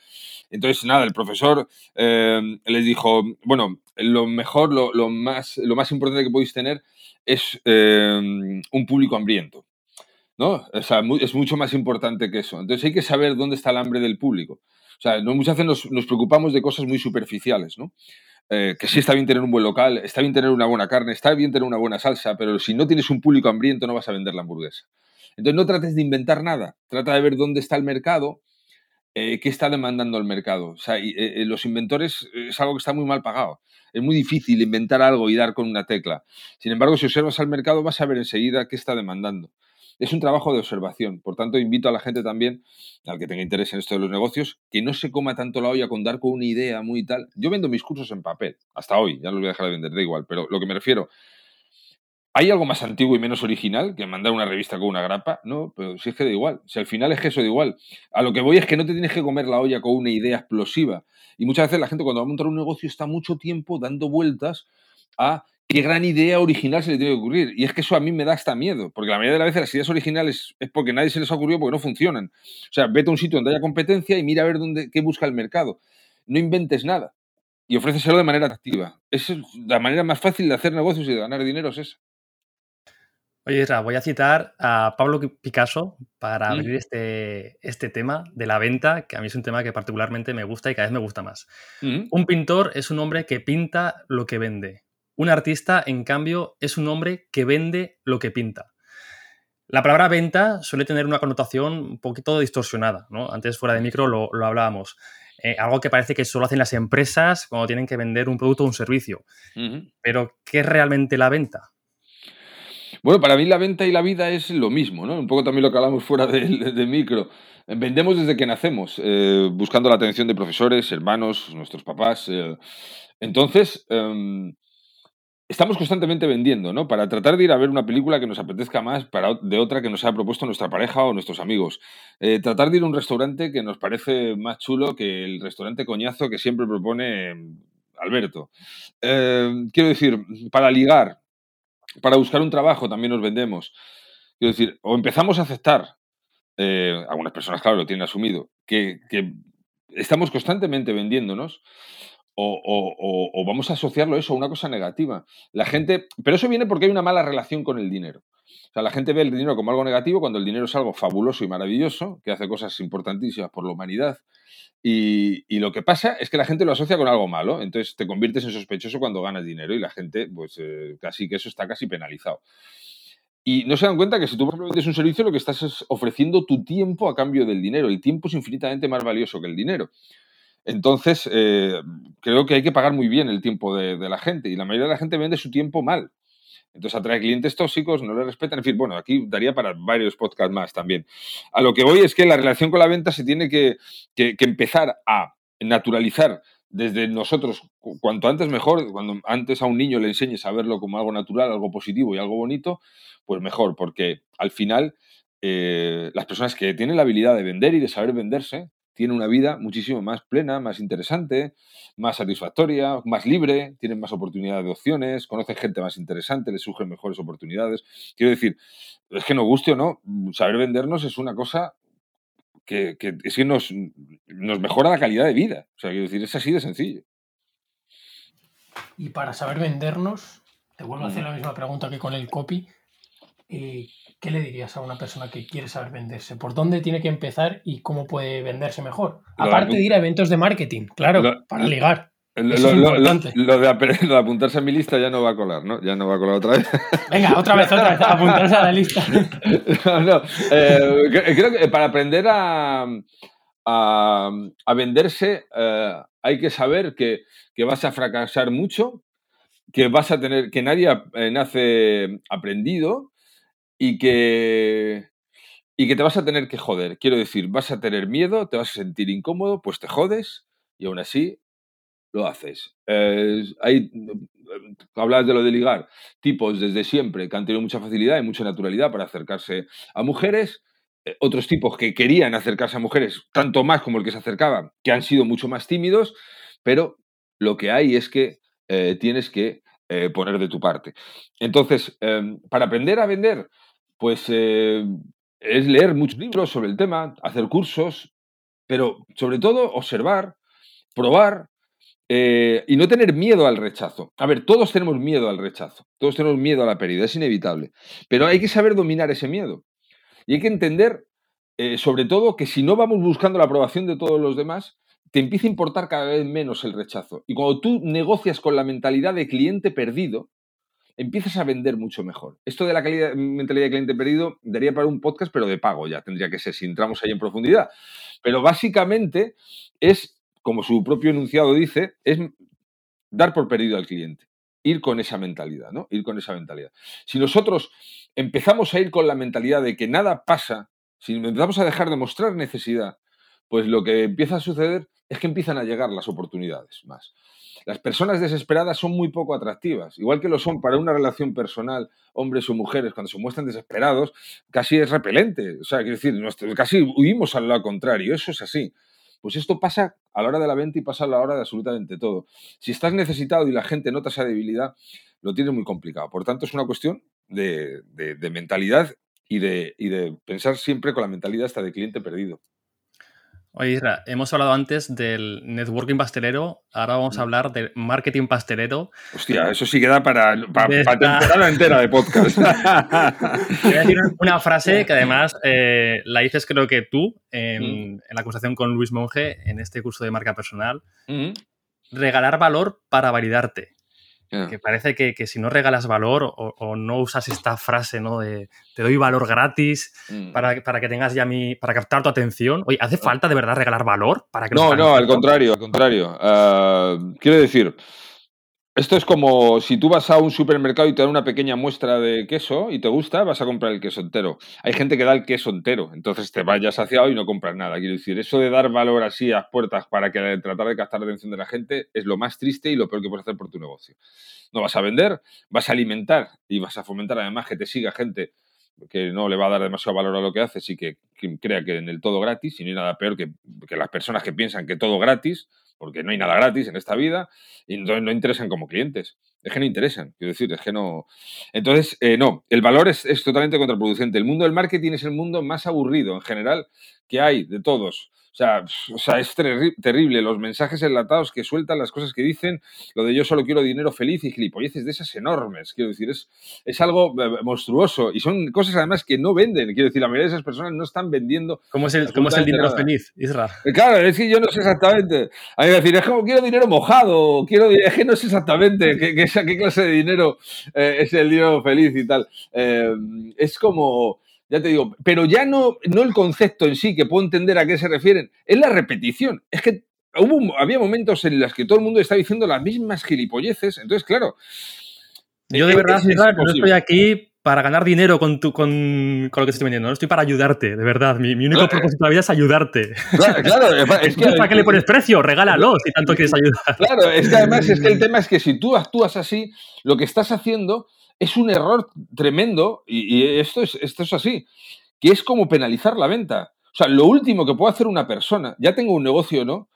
Entonces, nada, el profesor em, les dijo, bueno, lo mejor, lo, lo, más, lo más importante que podéis tener es em, un público hambriento. ¿no? O sea, es mucho más importante que eso. Entonces hay que saber dónde está el hambre del público. O sea, muchas veces nos, preocupamos de cosas muy superficiales, ¿no? Eh, que sí está bien tener un buen local, está bien tener una buena carne, está bien tener una buena salsa, pero si no tienes un público hambriento no vas a vender la hamburguesa. Entonces no trates de inventar nada, trata de ver dónde está el mercado, eh, qué está demandando el mercado. O sea, eh, los inventores es algo que está muy mal pagado es muy difícil inventar algo y dar con una tecla. Sin embargo, si observas al mercado vas a ver enseguida qué está demandando. Es un trabajo de observación. Por tanto, invito a la gente también, al que tenga interés en esto de los negocios, que no se coma tanto la olla con dar con una idea muy tal. Yo vendo mis cursos en papel, hasta hoy, ya los voy a dejar de vender, da igual, pero lo que me refiero, ¿Hay algo más antiguo y menos original que mandar una revista con una grapa? No, pero si es que da igual. Si al final es que eso da igual. A lo que voy es que no te tienes que comer la olla con una idea explosiva. Y muchas veces la gente cuando va a montar un negocio está mucho tiempo dando vueltas a qué gran idea original se le tiene que ocurrir. Y es que eso a mí me da hasta miedo, porque la mayoría de las veces las ideas originales es porque nadie se les ha ocurrido porque no funcionan. O sea, vete a un sitio donde haya competencia y mira a ver dónde, qué busca el mercado. No inventes nada y ofréceselo de manera atractiva. Es la manera más fácil de hacer negocios y de ganar dinero es esa. Oye, voy a citar a Pablo Picasso para abrir este, este tema de la venta, que a mí es un tema que particularmente me gusta y cada vez me gusta más. Un pintor es un hombre que pinta lo que vende. Un artista, en cambio, es un hombre que vende lo que pinta. La palabra venta suele tener una connotación un poquito distorsionada, ¿no? Antes fuera de micro lo, hablábamos. Eh, algo que parece que solo hacen las empresas cuando tienen que vender un producto o un servicio. Pero, ¿qué es realmente la venta? Bueno, para mí la venta y la vida es lo mismo, ¿no? Un poco también lo que hablamos fuera de, micro. Vendemos desde que nacemos, eh, buscando la atención de profesores, hermanos, nuestros papás. Eh. Entonces, em, estamos constantemente vendiendo, ¿no? Para tratar de ir a ver una película que nos apetezca más para, de otra que nos haya propuesto nuestra pareja o nuestros amigos. Eh, tratar de ir a un restaurante que nos parece más chulo que el restaurante coñazo que siempre propone mm, Alberto. Eh, quiero decir, para ligar, para buscar un trabajo también nos vendemos. Quiero decir, o empezamos a aceptar, eh, algunas personas, claro, lo tienen asumido, que estamos constantemente vendiéndonos o, vamos a asociarlo eso a una cosa negativa. La gente, pero eso viene porque hay una mala relación con el dinero. O sea, la gente ve el dinero como algo negativo cuando el dinero es algo fabuloso y maravilloso, que hace cosas importantísimas por la humanidad. Y, lo que pasa es que la gente lo asocia con algo malo. Entonces te conviertes en sospechoso cuando ganas dinero y la gente, pues eh, casi que eso está casi penalizado. Y no se dan cuenta que si tú vendes un servicio, lo que estás es ofreciendo tu tiempo a cambio del dinero. El tiempo es infinitamente más valioso que el dinero. Entonces, eh, creo que hay que pagar muy bien el tiempo de, la gente y la mayoría de la gente vende su tiempo mal. Entonces atrae clientes tóxicos, no le respetan. En fin, bueno, aquí daría para varios podcasts más también. A lo que voy es que la relación con la venta se tiene que, empezar a naturalizar desde nosotros, cuanto antes mejor, cuando antes a un niño le enseñes a verlo como algo natural, algo positivo y algo bonito, pues mejor, porque al final eh, las personas que tienen la habilidad de vender y de saber venderse, tiene una vida muchísimo más plena, más interesante, más satisfactoria, más libre, tienen más oportunidades de opciones, conocen gente más interesante, les surgen mejores oportunidades. Quiero decir, es que nos guste o no, saber vendernos es una cosa que, es que nos, nos mejora la calidad de vida. O sea, quiero decir, es así de sencillo. Y para saber vendernos, te vuelvo a hacer la misma pregunta que con el copy. Eh, ¿qué le dirías a una persona que quiere saber venderse? ¿Por dónde tiene que empezar y cómo puede venderse mejor? Aparte de ir a eventos de marketing, claro, para ligar. Lo, de, apuntarse a mi lista ya no va a colar, ¿no? Ya no va a colar otra vez. Venga, otra vez, otra vez, apuntarse a la lista. no, eh, creo que para aprender a, a, venderse eh, hay que saber que, que, vas a fracasar mucho, que vas a tener, que nadie eh, nace aprendido, y que, y que te vas a tener que joder. Quiero decir, vas a tener miedo, te vas a sentir incómodo, pues te jodes y aún así lo haces. hay, hablabas de lo de ligar, tipos desde siempre que han tenido mucha facilidad y mucha naturalidad para acercarse a mujeres, eh, otros tipos que querían acercarse a mujeres, tanto más como el que se acercaba, que han sido mucho más tímidos, pero lo que hay es que eh, tienes que eh, poner de tu parte. Entonces, em, para aprender a vender, pues eh, es leer muchos libros sobre el tema, hacer cursos, pero sobre todo observar, probar eh, y no tener miedo al rechazo. A ver, todos tenemos miedo al rechazo, todos tenemos miedo a la pérdida, es inevitable, pero hay que saber dominar ese miedo. Y hay que entender, eh, sobre todo, que si no vamos buscando la aprobación de todos los demás, te empieza a importar cada vez menos el rechazo. Y cuando tú negocias con la mentalidad de cliente perdido, empiezas a vender mucho mejor. Esto de la calidad, mentalidad de cliente perdido daría para un podcast, pero de pago ya tendría que ser si entramos ahí en profundidad. Pero básicamente es, como su propio enunciado dice, es dar por perdido al cliente. Ir con esa mentalidad, ¿no? Ir con esa mentalidad. Si nosotros empezamos a ir con la mentalidad de que nada pasa, si empezamos a dejar de mostrar necesidad, pues lo que empieza a suceder es que empiezan a llegar las oportunidades más. Las personas desesperadas son muy poco atractivas, igual que lo son para una relación personal, hombres o mujeres, cuando se muestran desesperados, casi es repelente. O sea, quiero decir, casi huimos al lado contrario, eso es así. Pues esto pasa a la hora de la venta y pasa a la hora de absolutamente todo. Si estás necesitado y la gente nota esa debilidad, lo tienes muy complicado. Por tanto, es una cuestión de, mentalidad y de, y de pensar siempre con la mentalidad hasta de cliente perdido. Oye, Isra, hemos hablado antes del networking pastelero, ahora vamos a mm. hablar del marketing pastelero. Hostia, eso sí queda para, para, temporada entera de podcast. Voy a decir una frase que además eh, la dices creo que tú en, mm. la conversación con Luis Monge en este curso de marca personal. Mm. Regalar valor para validarte. Que parece que, si no regalas valor o, no usas esta frase, ¿no? De te doy valor gratis mm. para, para, que tengas ya mi. para captar tu atención. Oye, ¿hace falta de verdad regalar valor para que No, no, al contrario, al contrario. Ah, quiero decir, Esto es como si tú vas a un supermercado y te dan una pequeña muestra de queso y te gusta, vas a comprar el queso entero. Hay gente que da el queso entero, entonces te vayas saciado y no compras nada. Quiero decir, eso de dar valor así a las puertas para que tratar de captar la atención de la gente es lo más triste y lo peor que puedes hacer por tu negocio. No vas a vender, vas a alimentar y vas a fomentar además que te siga gente que no le va a dar demasiado valor a lo que haces y que, crea que en el todo gratis, y no hay nada peor que, que las personas que piensan que todo gratis, porque no hay nada gratis en esta vida, y no, no interesan como clientes. Es que no interesan, quiero decir, es que no. Entonces, eh, no, el valor es, es, totalmente contraproducente. El mundo del marketing es el mundo más aburrido en general que hay de todos. O sea, o sea es terrible los mensajes enlatados que sueltan, las cosas que dicen, lo de yo solo quiero dinero feliz y gilipolleces de esas enormes. Quiero decir, es, es algo eh, monstruoso y son cosas además que no venden. Quiero decir, la mayoría de esas personas no están vendiendo. ¿Cómo es el, ¿cómo es el dinero feliz, Isra? Eh, claro, es que yo no sé exactamente. A mí me decir, es como quiero dinero mojado, quiero, es que no sé exactamente qué, qué, clase de dinero eh, es el dinero feliz y tal. es como ya te digo, pero ya no, no el concepto en sí, que puedo entender a qué se refieren, es la repetición. Es que hubo, había momentos en los que todo el mundo estaba diciendo las mismas gilipolleces, entonces, claro. Yo de verdad, no estoy aquí para ganar dinero con, tu, con, lo que estoy vendiendo, no estoy para ayudarte, de verdad. Mi, único propósito de la vida es ayudarte. Claro, es que, ¿Para qué le pones precio? Regálalo si tanto quieres ayudar. Claro, es que además es que el tema es que si tú actúas así, lo que estás haciendo es un error tremendo, y, esto, es, esto es así, que es como penalizar la venta. O sea, lo último que puede hacer una persona, ya tengo un negocio o no,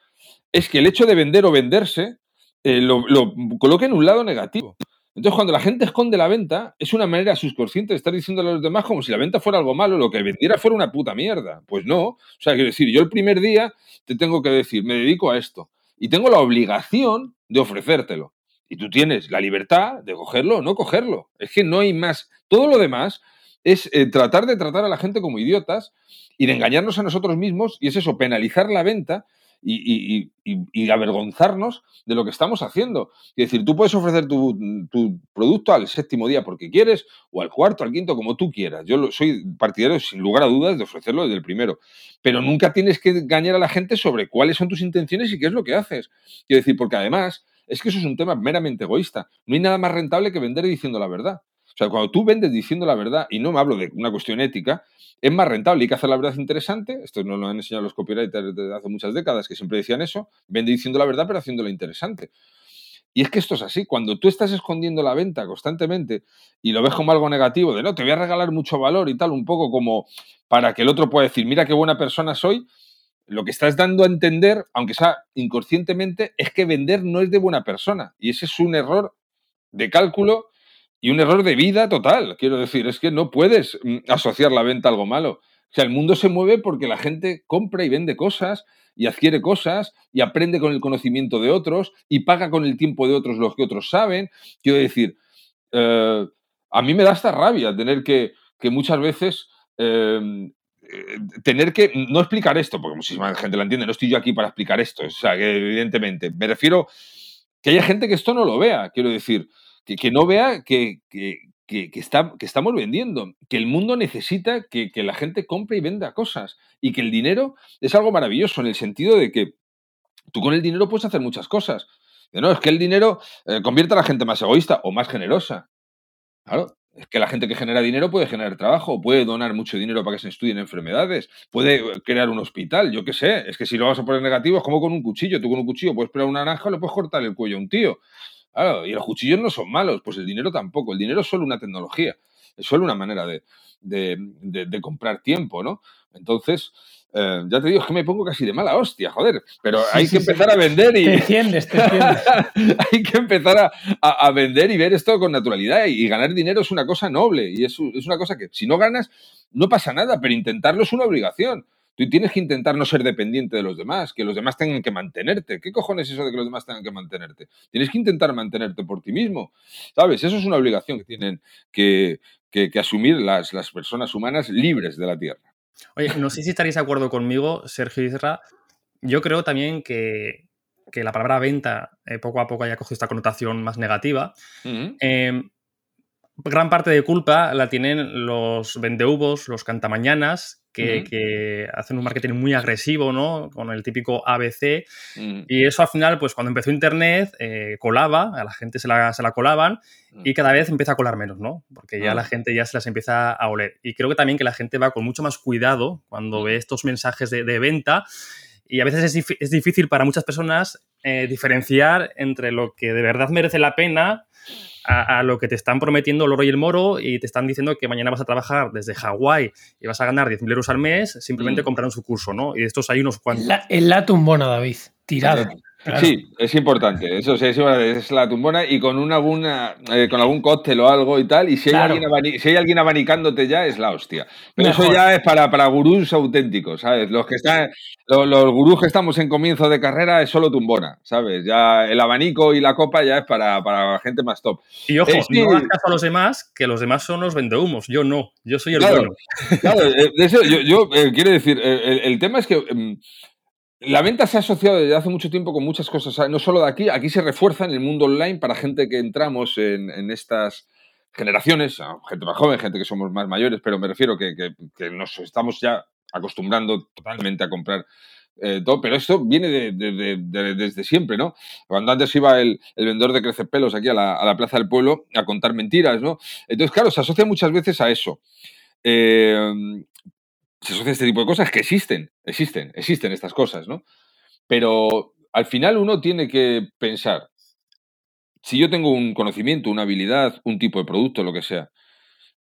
es que el hecho de vender o venderse eh, lo, lo, coloque en un lado negativo. Entonces, cuando la gente esconde la venta, es una manera subconsciente de estar diciéndole a los demás como si la venta fuera algo malo, lo que vendiera fuera una puta mierda. Pues no. O sea, quiero decir, yo el primer día te tengo que decir, me dedico a esto. Y tengo la obligación de ofrecértelo. Y tú tienes la libertad de cogerlo o no cogerlo. Es que no hay más. Todo lo demás es eh, tratar de tratar a la gente como idiotas y de engañarnos a nosotros mismos y es eso, penalizar la venta y, avergonzarnos de lo que estamos haciendo. Es decir, tú puedes ofrecer tu, producto al séptimo día porque quieres o al cuarto, al quinto, como tú quieras. Yo soy partidario, sin lugar a dudas, de ofrecerlo desde el primero. Pero nunca tienes que engañar a la gente sobre cuáles son tus intenciones y qué es lo que haces. Quiero decir, porque además es que eso es un tema meramente egoísta. No hay nada más rentable que vender diciendo la verdad. O sea, cuando tú vendes diciendo la verdad, y no me hablo de una cuestión ética, es más rentable. Hay que hacer la verdad interesante. Esto nos lo han enseñado los copywriters desde hace muchas décadas, que siempre decían eso. Vende diciendo la verdad, pero haciéndola interesante. Y es que esto es así. Cuando tú estás escondiendo la venta constantemente y lo ves como algo negativo, de no, te voy a regalar mucho valor y tal, un poco como para que el otro pueda decir, mira qué buena persona soy, lo que estás dando a entender, aunque sea inconscientemente, es que vender no es de buena persona. Y ese es un error de cálculo y un error de vida total. Quiero decir, es que no puedes mm, asociar la venta a algo malo. O sea, el mundo se mueve porque la gente compra y vende cosas y adquiere cosas y aprende con el conocimiento de otros y paga con el tiempo de otros lo que otros saben. Quiero decir, eh, a mí me da esta rabia tener que, que muchas veces eh, tener que no explicar esto, porque muchísima gente lo entiende, no estoy yo aquí para explicar esto, o sea, que evidentemente, me refiero que haya gente que esto no lo vea, quiero decir, que, que no vea que, que, que, está, que estamos vendiendo, que el mundo necesita que, la gente compre y venda cosas y que el dinero es algo maravilloso en el sentido de que tú con el dinero puedes hacer muchas cosas. No, es que el dinero eh, convierte a la gente más egoísta o más generosa. Claro, es que la gente que genera dinero puede generar trabajo, puede donar mucho dinero para que se estudien enfermedades, puede crear un hospital, yo qué sé. Es que si lo vas a poner negativo es como con un cuchillo. Tú con un cuchillo puedes pegar una naranja o le puedes cortar el cuello a un tío. Claro, y los cuchillos no son malos, pues el dinero tampoco. El dinero es solo una tecnología, es solo una manera de, de comprar tiempo, ¿no? Entonces, eh, ya te digo, es que me pongo casi de mala hostia, joder. Pero hay que empezar a vender y. Te entiendes, te entiendes. hay que empezar a, vender y ver esto con naturalidad. Y, ganar dinero es una cosa noble. Y es, es, una cosa que, si no ganas, no pasa nada, pero intentarlo es una obligación. Tú tienes que intentar no ser dependiente de los demás, que los demás tengan que mantenerte. ¿Qué cojones es eso de que los demás tengan que mantenerte? Tienes que intentar mantenerte por ti mismo. ¿Sabes? Eso es una obligación que tienen que, que, que asumir las, las personas humanas libres de la Tierra. Oye, no sé si estaréis de acuerdo conmigo, Sergio Isra. Yo creo también que, la palabra venta eh, poco a poco haya cogido esta connotación más negativa. Gran parte de culpa la tienen los vendehubos, los cantamañanas, que, que, hacen un marketing muy agresivo, ¿no? Con el típico ABC. Mm. Y eso al final, pues cuando empezó Internet, eh, colaba, a la gente se la, se la colaban Mm. y cada vez empieza a colar menos, ¿no? Porque ya Mm. la gente ya se las empieza a oler. Y creo que también que la gente va con mucho más cuidado cuando ve estos mensajes de, de venta. Y a veces es, dif- es difícil para muchas personas eh, diferenciar entre lo que de verdad merece la pena a, a lo que te están prometiendo el oro y el moro y te están diciendo que mañana vas a trabajar desde Hawái y vas a ganar 10.000 euros al mes simplemente Mm. comprando su curso, ¿no? Y de estos hay unos cuantos. La, en la tumbona, David, tirado. Claro. Sí, es importante. Eso sí, es, es la tumbona y con un alguna, eh, con algún cóctel o algo y tal. Y si hay, Claro. alguien, abani- si hay alguien abanicándote ya, es la hostia. Pero eso Mejor. ya es para, para gurús auténticos, ¿sabes? Los que están, los, los gurús que estamos en comienzo de carrera es solo tumbona, ¿sabes? Ya el abanico y la copa ya es para, para gente más top. Y ojo, sí. no hagas caso a los demás, que los demás son los vendehumos. Yo no, yo soy el Claro. bueno. Claro, eh, eso yo, yo, eh, quiero decir, eh, el, el tema es que mm, la venta se ha asociado desde hace mucho tiempo con muchas cosas, no solo de aquí, aquí se refuerza en el mundo online para gente que entramos en, estas generaciones, gente más joven, gente que somos más mayores, pero me refiero que, nos estamos ya acostumbrando totalmente a comprar eh, todo, pero esto viene de- de- de- de- desde siempre, ¿no? Cuando antes iba el, el vendedor de crecepelos aquí a la, a la Plaza del Pueblo a contar mentiras, ¿no? Entonces, claro, se asocia muchas veces a eso. Eh, se asocia este tipo de cosas que existen, existen, existen estas cosas, ¿no? Pero al final uno tiene que pensar, si yo tengo un conocimiento, una habilidad, un tipo de producto, lo que sea,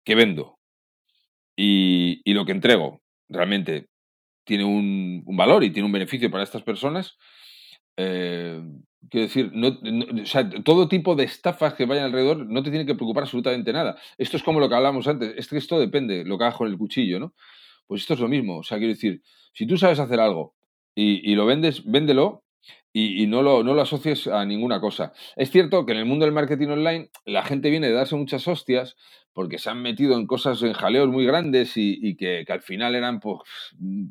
que vendo y, y lo que entrego realmente tiene un, valor y tiene un beneficio para estas personas, eh, quiero decir, no, no- o sea, todo tipo de estafas que vayan alrededor no te tiene que preocupar absolutamente nada. Esto es como lo que hablamos antes, es que esto depende, lo que hagas con el cuchillo, ¿no? Pues esto es lo mismo, o sea, quiero decir, si tú sabes hacer algo y, lo vendes, véndelo y, no, lo, no lo asocies a ninguna cosa. Es cierto que en el mundo del marketing online la gente viene de darse muchas hostias porque se han metido en cosas, en jaleos muy grandes y, y que, que al final eran pues,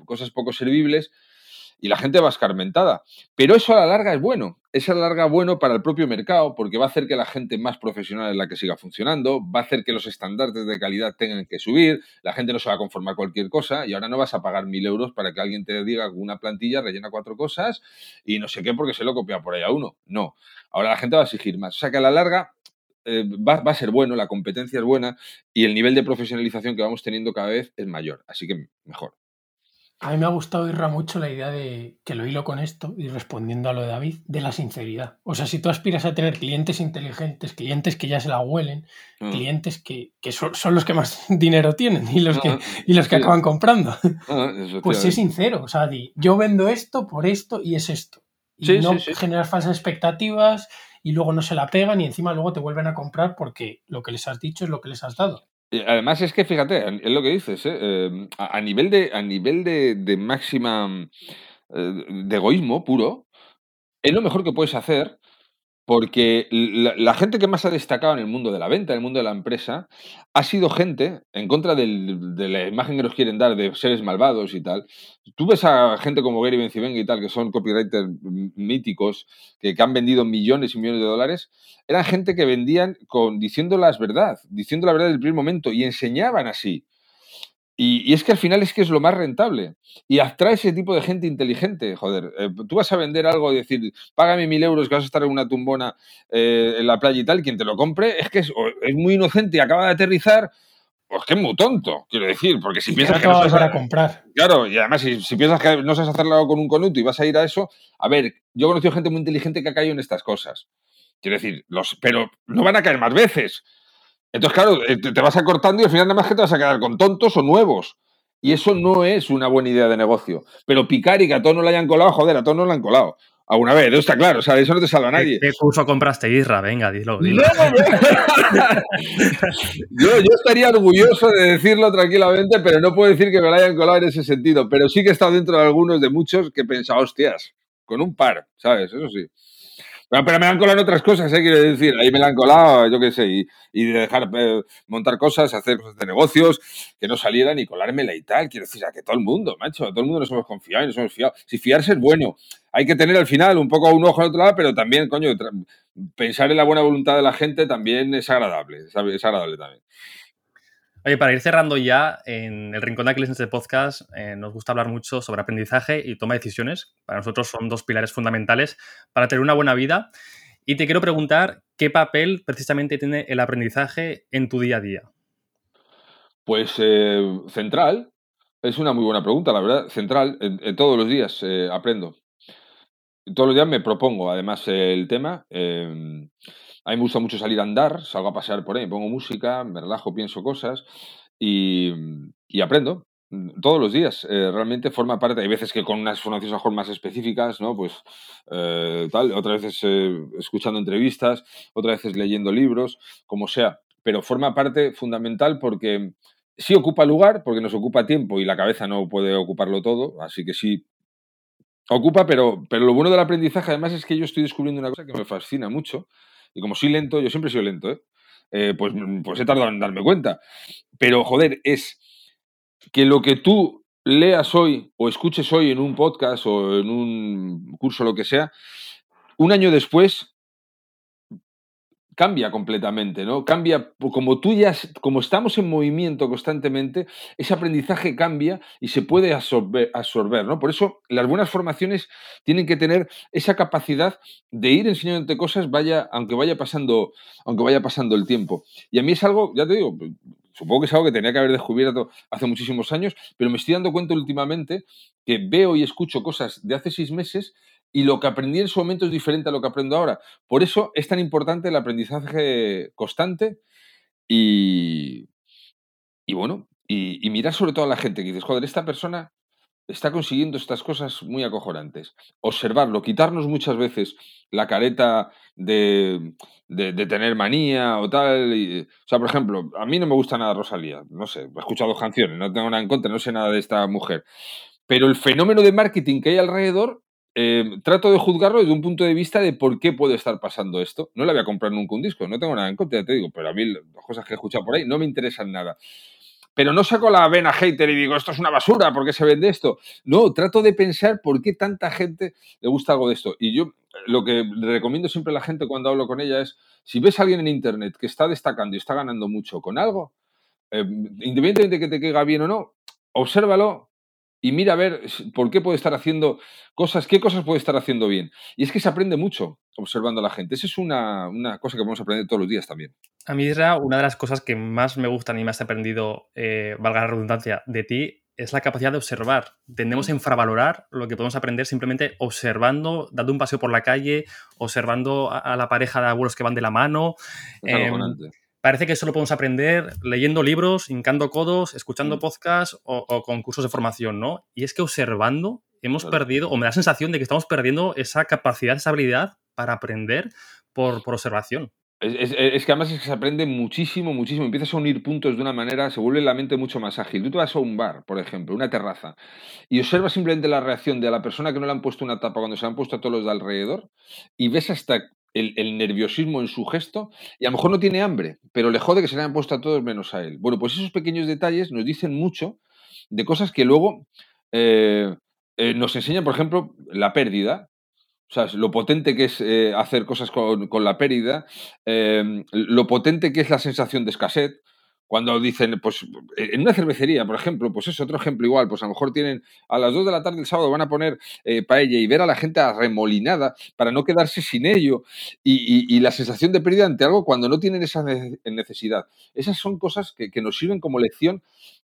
cosas poco servibles y la gente va escarmentada. Pero eso a la larga es bueno. Es a la larga bueno para el propio mercado porque va a hacer que la gente más profesional es la que siga funcionando, va a hacer que los estándares de calidad tengan que subir, la gente no se va a conformar cualquier cosa y ahora no vas a pagar mil euros para que alguien te diga una plantilla rellena cuatro cosas y no sé qué porque se lo copia por ahí a uno. No. Ahora la gente va a exigir más. O sea que a la larga eh, va a ser bueno, la competencia es buena y el nivel de profesionalización que vamos teniendo cada vez es mayor. Así que mejor. A mí me ha gustado, Irra, mucho la idea de que lo hilo con esto y respondiendo a lo de David, de la sinceridad. O sea, si tú aspiras a tener clientes inteligentes, clientes que ya se la huelen, Mm. clientes que, que son, son los que más dinero tienen y los que, y los que sí. acaban comprando, pues sé sincero. O sea, di, yo vendo esto por esto y es esto. Y Sí, no sí, generar falsas expectativas y luego no se la pegan y encima luego te vuelven a comprar porque lo que les has dicho es lo que les has dado. Además es que, fíjate, es lo que dices, ¿eh? Eh, a, nivel de, a nivel de, de máxima eh, de egoísmo puro, es lo mejor que puedes hacer porque la, gente que más ha destacado en el mundo de la venta, en el mundo de la empresa, ha sido gente, en contra de la imagen que nos quieren dar de seres malvados y tal, tú ves a gente como Gary Bencivenga y tal, que son copywriters míticos, que, que han vendido millones y millones de dólares, eran gente que vendían con, diciendo las verdad, diciendo la verdad del primer momento y enseñaban así. Y, y es que al final es que es lo más rentable. Y atrae ese tipo de gente inteligente, joder. Eh, tú vas a vender algo y decir, págame mil euros que vas a estar en una tumbona eh, en la playa y tal, quien te lo compre es que es, muy inocente y acaba de aterrizar, pues que es muy tonto, quiero decir, porque si y piensas que no a volver a comprar. Claro, y además, si, si piensas que no sabes hacerlo con un conuto y vas a ir a eso, a ver, yo he conocido gente muy inteligente que ha caído en estas cosas. Quiero decir, los, pero no van a caer más veces. Entonces, claro, eh, te, vas acortando y al final nada más que te vas a quedar con tontos o nuevos. Y eso no es una buena idea de negocio. Pero picar y que a todos no le hayan colado, joder, a todos no le han colado. Alguna vez, está claro, o sea, eso no te salva a nadie. ¿Qué curso compraste, Isra? Venga, dilo, dilo. No, no. yo, yo estaría orgulloso de decirlo tranquilamente, pero no puedo decir que me lo hayan colado en ese sentido. Pero sí que he estado dentro de algunos, de muchos, que he pensado, hostias, con un par, ¿sabes? Eso sí. Pero, me han colado otras cosas, ¿eh? quiero decir. Ahí me la han colado, yo qué sé, y, y dejar eh, montar cosas, hacer cosas de negocios, que no salieran y colármela y tal. Quiero decir, a que todo el mundo, macho, todo el mundo nos hemos confiado y nos hemos fiado. Si fiarse es bueno, hay que tener al final un poco un ojo al otro lado, pero también, coño, pensar en la buena voluntad de la gente también es agradable, es agradable también. Oye, para ir cerrando ya, en el Rincón de Aquiles en este podcast eh, nos gusta hablar mucho sobre aprendizaje y toma de decisiones. Para nosotros son dos pilares fundamentales para tener una buena vida. Y te quiero preguntar, ¿qué papel precisamente tiene el aprendizaje en tu día a día? Pues eh, central. Es una muy buena pregunta, la verdad. Central. En, todos los días eh, aprendo. Todos los días me propongo, además, el tema. A mí me gusta mucho salir a andar, salgo a pasear por ahí, pongo música, me relajo, pienso cosas y, aprendo todos los días. Eh, realmente forma parte, hay veces que con unas formaciones mejor más específicas, ¿no? Pues eh, tal, otras veces eh, escuchando entrevistas, otras veces leyendo libros, como sea. Pero forma parte fundamental porque sí ocupa lugar, porque nos ocupa tiempo y la cabeza no puede ocuparlo todo, así que sí ocupa, pero, pero lo bueno del aprendizaje además es que yo estoy descubriendo una cosa que me fascina mucho, y como soy lento, yo siempre he sido lento, ¿eh? Eh, pues, pues he tardado en darme cuenta. Pero, joder, es que lo que tú leas hoy o escuches hoy en un podcast o en un curso, lo que sea, un año después cambia completamente, ¿no? Cambia, como tú ya, como estamos en movimiento constantemente, ese aprendizaje cambia y se puede absorber, absorber, ¿no? Por eso las buenas formaciones tienen que tener esa capacidad de ir enseñándote cosas, vaya, aunque vaya pasando, aunque vaya pasando el tiempo. Y a mí es algo, ya te digo, supongo que es algo que tenía que haber descubierto hace muchísimos años, pero me estoy dando cuenta últimamente que veo y escucho cosas de hace seis meses y lo que aprendí en su momento es diferente a lo que aprendo ahora. Por eso es tan importante el aprendizaje constante y, y bueno, y, mirar sobre todo a la gente que dices, joder, esta persona está consiguiendo estas cosas muy acojonantes. Observarlo, quitarnos muchas veces la careta de, de, tener manía o tal. o sea, por ejemplo, a mí no me gusta nada Rosalía, no sé, he escuchado canciones, no tengo nada en contra, no sé nada de esta mujer. Pero el fenómeno de marketing que hay alrededor Em, trato de juzgarlo desde un punto de vista de por qué puede estar pasando esto. No le voy a comprar nunca un disco, no tengo nada en contra, te digo, pero a mí las cosas que he escuchado por ahí no me interesan nada. Pero no saco la vena hater y digo, esto es una basura, ¿por qué se vende esto? No, trato de pensar por qué tanta gente le gusta algo de esto. Y yo lo que recomiendo siempre a la gente cuando hablo con ella es, si ves a alguien en Internet que está destacando y está ganando mucho con algo, em, independientemente de que te caiga bien o no, obsérvalo, y mira a ver por qué puede estar haciendo cosas, qué cosas puede estar haciendo bien. Y es que se aprende mucho observando a la gente. Esa es una, cosa que podemos aprender todos los días también. A mí, Isra, una de las cosas que más me gustan y más he aprendido, eh, valga la redundancia, de ti, es la capacidad de observar. Tendemos a infravalorar lo que podemos aprender simplemente observando, dando un paseo por la calle, observando a, la pareja de abuelos que van de la mano parece que solo podemos aprender leyendo libros, hincando codos, escuchando mm. podcasts o, con cursos de formación, ¿no? Y es que observando hemos perdido, o me da la sensación de que estamos perdiendo esa capacidad, esa habilidad para aprender por, observación. Es, que además es que se aprende muchísimo, muchísimo. Empiezas a unir puntos de una manera, se vuelve la mente mucho más ágil. Tú te vas a un bar, por ejemplo, una terraza, y observas simplemente la reacción de la persona que no le han puesto una tapa cuando se han puesto a todos los de alrededor, y ves hasta el, nerviosismo en su gesto y a lo mejor no tiene hambre, pero le jode que se le hayan puesto a todos menos a él. Bueno, pues esos pequeños detalles nos dicen mucho de cosas que luego eh, eh, nos enseñan, por ejemplo, la pérdida. O sea, lo potente que es eh, hacer cosas con, con la pérdida, lo potente que es la sensación de escasez, cuando dicen, pues en una cervecería, por ejemplo, pues es otro ejemplo igual, pues a lo mejor tienen a las 2 de la tarde el sábado van a poner eh, paella y ver a la gente arremolinada para no quedarse sin ello y, la sensación de pérdida ante algo cuando no tienen esa necesidad. Esas son cosas que, nos sirven como lección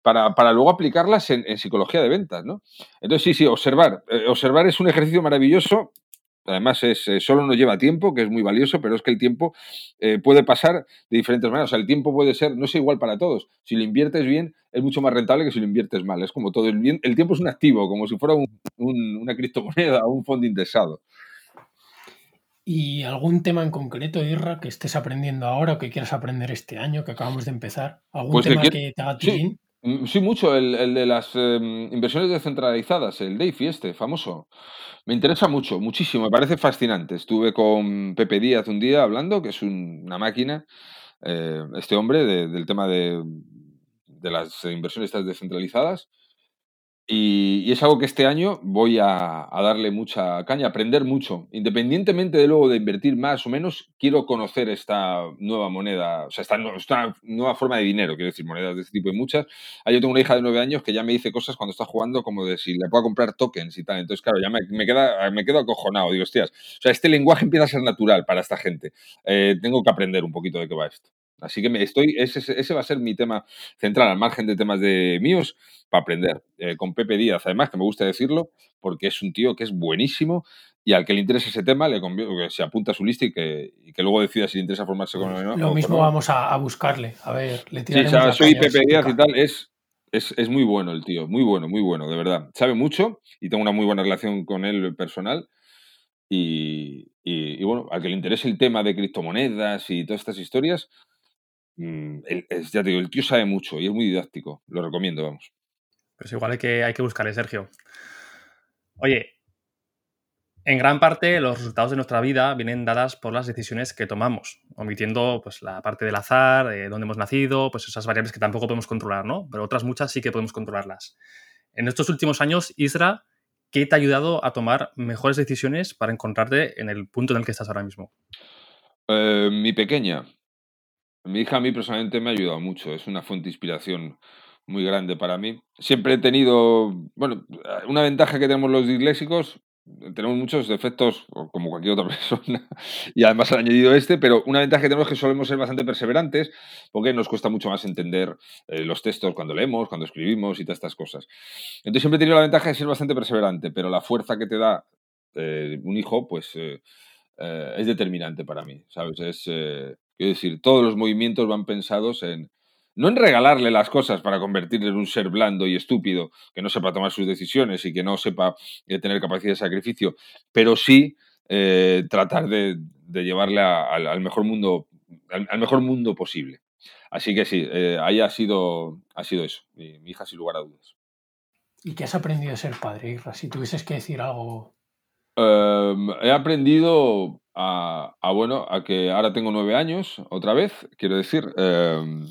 para, luego aplicarlas en, psicología de ventas, ¿no? Entonces, sí, sí, observar. Eh, observar es un ejercicio maravilloso Además, es, eh, solo nos lleva tiempo, que es muy valioso, pero es que el tiempo eh, puede pasar de diferentes maneras. O sea, el tiempo puede ser, no es igual para todos. Si lo inviertes bien, es mucho más rentable que si lo inviertes mal. Es como todo. El, bien, el tiempo es un activo, como si fuera una criptomoneda o un fondo indexado. ¿Y algún tema en concreto, Irra, que estés aprendiendo ahora o que quieras aprender este año, que acabamos de empezar? ¿Algún pues tema que, te haga sí. Mm, sí, mucho, el, de las em, inversiones descentralizadas, el DAFI este, famoso. Me interesa mucho, muchísimo, me parece fascinante. Estuve con Pepe Díaz un día hablando, que es una máquina, eh, este hombre, del tema de, de las inversiones descentralizadas. Y, es algo que este año voy a, darle mucha caña, aprender mucho. Independientemente de luego de invertir más o menos, quiero conocer esta nueva moneda, o sea, esta, nueva forma de dinero, quiero decir, monedas de este tipo y muchas. Ahí yo tengo una hija de nueve años que ya me dice cosas cuando está jugando como de si le puedo comprar tokens y tal. Entonces, claro, ya me, queda, me quedo acojonado. Digo, hostias, o sea, este lenguaje empieza a ser natural para esta gente. Eh, tengo que aprender un poquito de qué va esto. Así que me estoy, ese, ese, va a ser mi tema central, al margen de temas de míos, para aprender. Eh, con Pepe Díaz, además, que me gusta decirlo, porque es un tío que es buenísimo y al que le interese ese tema, le que se apunta a su lista y que, que luego decida si le interesa formarse con él no. Lo mismo vamos a, buscarle. A ver, le Sí, o sea, soy Pepe Díaz y tal, es, es, es, muy bueno el tío, muy bueno, muy bueno, de verdad. Sabe mucho y tengo una muy buena relación con él personal. Y, y, y bueno, al que le interese el tema de criptomonedas y todas estas historias, Mm, ya te digo, el tío sabe mucho y es muy didáctico. Lo recomiendo, vamos. Pues igual hay que, hay que buscarle, Sergio. Oye, en gran parte los resultados de nuestra vida vienen dadas por las decisiones que tomamos, omitiendo pues, la parte del azar, de dónde hemos nacido, pues esas variables que tampoco podemos controlar, ¿no? Pero otras muchas sí que podemos controlarlas. En estos últimos años, Isra, ¿qué te ha ayudado a tomar mejores decisiones para encontrarte en el punto en el que estás ahora mismo? Eh, mi pequeña, mi hija a mí personalmente me ha ayudado mucho, es una fuente de inspiración muy grande para mí. Siempre he tenido, bueno, una ventaja que tenemos los disléxicos, tenemos muchos defectos, como cualquier otra persona, y además han añadido este, pero una ventaja que tenemos es que solemos ser bastante perseverantes, porque nos cuesta mucho más entender eh, los textos cuando leemos, cuando escribimos y todas estas cosas. Entonces siempre he tenido la ventaja de ser bastante perseverante, pero la fuerza que te da eh, un hijo, pues eh, es determinante para mí, ¿sabes? Es Quiero decir, todos los movimientos van pensados en, no en regalarle las cosas para convertirle en un ser blando y estúpido, que no sepa tomar sus decisiones y que no sepa eh, tener capacidad de sacrificio, pero sí eh, tratar de, llevarle al, mejor mundo, al, mejor mundo posible. Así que sí, eh, ahí ha sido, ha sido eso, mi, hija sin lugar a dudas. ¿Y qué has aprendido a ser padre, Si tuvieses que decir algo. Em, he aprendido a, bueno, a que ahora tengo nueve años, otra vez, quiero decir, em,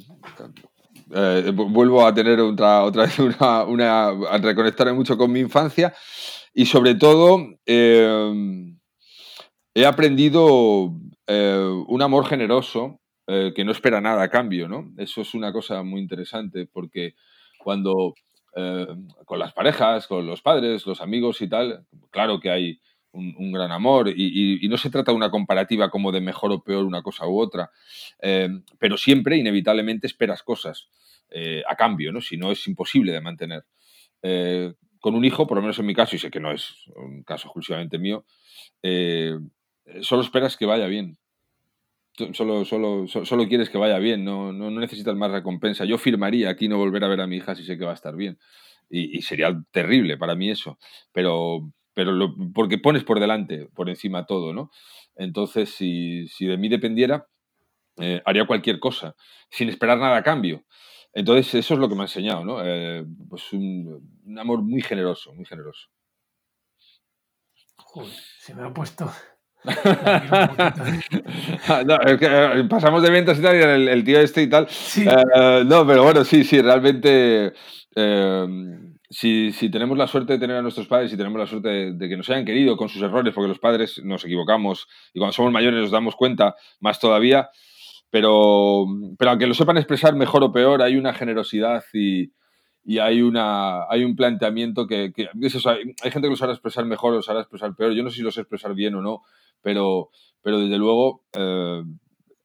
eh, vuelvo a tener otra, otra vez una, a reconectarme mucho con mi infancia y sobre todo em, he aprendido eh, un amor generoso eh, que no espera nada a cambio, ¿no? Eso es una cosa muy interesante porque cuando con las parejas, con los padres, los amigos y tal, claro que hay un, gran amor y, no se trata de una comparativa como de mejor o peor una cosa u otra, eh, pero siempre inevitablemente esperas cosas eh, a cambio, ¿no? si no es imposible de mantener. Eh, con un hijo, por lo menos en mi caso, y sé que no es un caso exclusivamente mío, solo esperas que vaya bien. Solo, solo, solo quieres que vaya bien, no, no, necesitas más recompensa. Yo firmaría aquí no volver a ver a mi hija si sé que va a estar bien. Y, y, sería terrible para mí eso. Pero, pero porque pones por delante, por encima todo, ¿no? Entonces, si, de mí dependiera, eh, haría cualquier cosa, sin esperar nada a cambio. Entonces, eso es lo que me ha enseñado, ¿no? Eh, pues un, amor muy generoso, muy generoso. Joder, se me ha puesto. Eh, pasamos de ventas y tal, y el, tío este y tal. no, pero bueno, sí, sí, realmente si, tenemos la suerte de tener a nuestros padres y tenemos la suerte de, que nos hayan querido con sus errores, porque los padres nos equivocamos y cuando somos mayores nos damos cuenta más todavía, pero, pero aunque lo sepan expresar mejor o peor, hay una generosidad y, hay, una, hay un planteamiento que, hay, gente que lo sabe expresar mejor o sabe expresar peor. Yo no sé si lo sé expresar bien o no, pero, pero desde luego eh,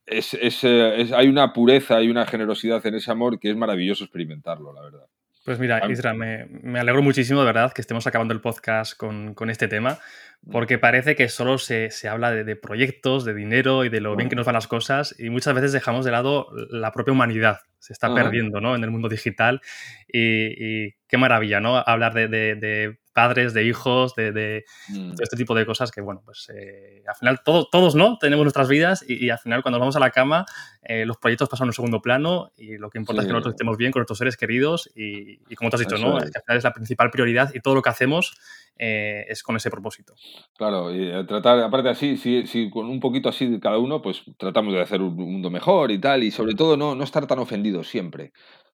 es, hay una pureza, hay una generosidad en ese amor que es maravilloso experimentarlo, la verdad. Pues mira, Isra, me, me, alegro muchísimo de verdad que estemos acabando el podcast con, con este tema, porque parece que solo se, se habla de, de, proyectos, de dinero y de lo bien que nos van las cosas, y muchas veces dejamos de lado la propia humanidad. Se está perdiendo ¿no? en el mundo digital, y, y, qué maravilla, ¿no? Hablar de, de, padres, de hijos, de, Mm. todo este tipo de cosas que, bueno, pues eh, al final todo- todos, ¿no? Tenemos nuestras vidas y, y al final cuando nos vamos a la cama eh, los proyectos pasan a un segundo plano y lo que importa es que nosotros estemos bien con nuestros seres queridos y, y como tú has dicho, Eso ¿no? es. Es que al final es la principal prioridad y todo lo que hacemos eh, es con ese propósito. Claro, y eh, tratar, aparte así, si, si con un poquito así de cada uno, pues tratamos de hacer un mundo mejor y tal, y sobre todo no, no estar tan ofendidos siempre.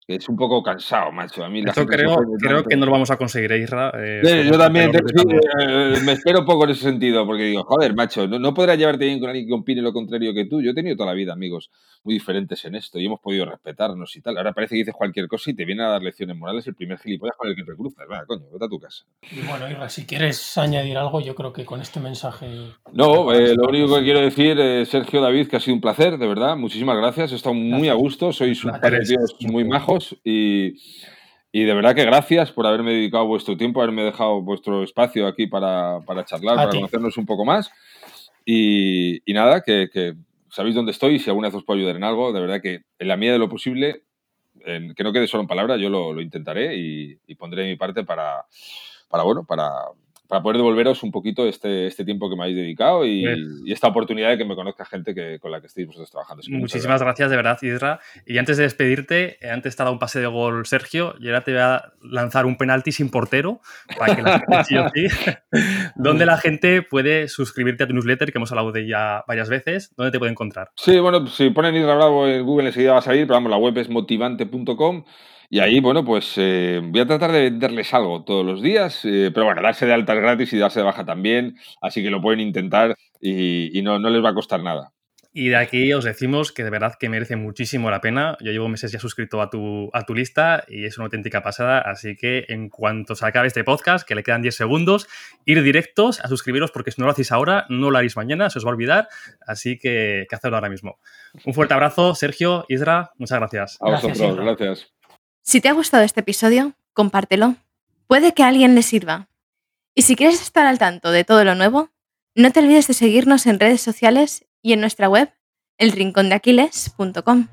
Es un poco cansado, macho. A mí Esto creo, que no lo vamos a conseguir, ¿eh, Isra? Eh, Sí, yo también te- sí, eh, me espero poco en ese sentido, porque digo, joder, macho, no, no podrás llevarte bien con alguien que opine lo contrario que tú. Yo he tenido toda la vida amigos muy diferentes en esto y hemos podido respetarnos y tal. Ahora parece que dices cualquier cosa y te viene a dar lecciones morales el primer gilipollas con el que te cruzas. Va, coño, vete a tu casa. Y bueno, Irra, si quieres añadir algo, yo creo que con este mensaje. No, eh, lo único que quiero decir, eh, Sergio David, que ha sido un placer, de verdad. Muchísimas gracias. He estado muy a gusto. Sois un par de Placer es tíos muy majos y, y de verdad que gracias por haberme dedicado vuestro tiempo, haberme dejado vuestro espacio aquí para, para charlar, A para ti. conocernos un poco más. Y, y nada, que, que sabéis dónde estoy y si alguna vez os puedo ayudar en algo, de verdad que en la medida de lo posible, en- que no quede solo en palabras, yo lo, lo intentaré y, y pondré mi parte para, para bueno, para, para poder devolveros un poquito este, este tiempo que me habéis dedicado y, y esta oportunidad de que me conozca gente que, con la que estéis vosotros trabajando. Así Muchísimas gracias, de verdad, Isra. Y antes de despedirte, eh, antes te ha dado un pase de gol Sergio y ahora te voy a lanzar un penalti sin portero para que la gente donde la gente puede suscribirte a tu newsletter, que hemos hablado de ella varias veces, ¿dónde te puede encontrar? Sí, bueno, si ponen Isra Bravo en Google enseguida va a salir, pero vamos, la web es motivante.com y ahí, bueno, pues eh, voy a tratar de venderles algo todos los días, eh, pero bueno, darse de alta es gratis y darse de baja también, así que lo pueden intentar y, y no, no les va a costar nada. Y de aquí os decimos que de verdad que merece muchísimo la pena. Yo llevo meses ya suscrito a tu, a tu lista y es una auténtica pasada. Así que en cuanto se acabe este podcast, que le quedan 10 segundos, ir directos a suscribiros porque si no lo hacéis ahora, no lo haréis mañana, se os va a olvidar. Así que, que hacerlo ahora mismo. Un fuerte abrazo, Sergio, Isra, muchas gracias. A vosotros, gracias. Si te ha gustado este episodio, compártelo. Puede que a alguien le sirva. Y si quieres estar al tanto de todo lo nuevo, no te olvides de seguirnos en redes sociales y en nuestra web, elrincondeaquiles.com.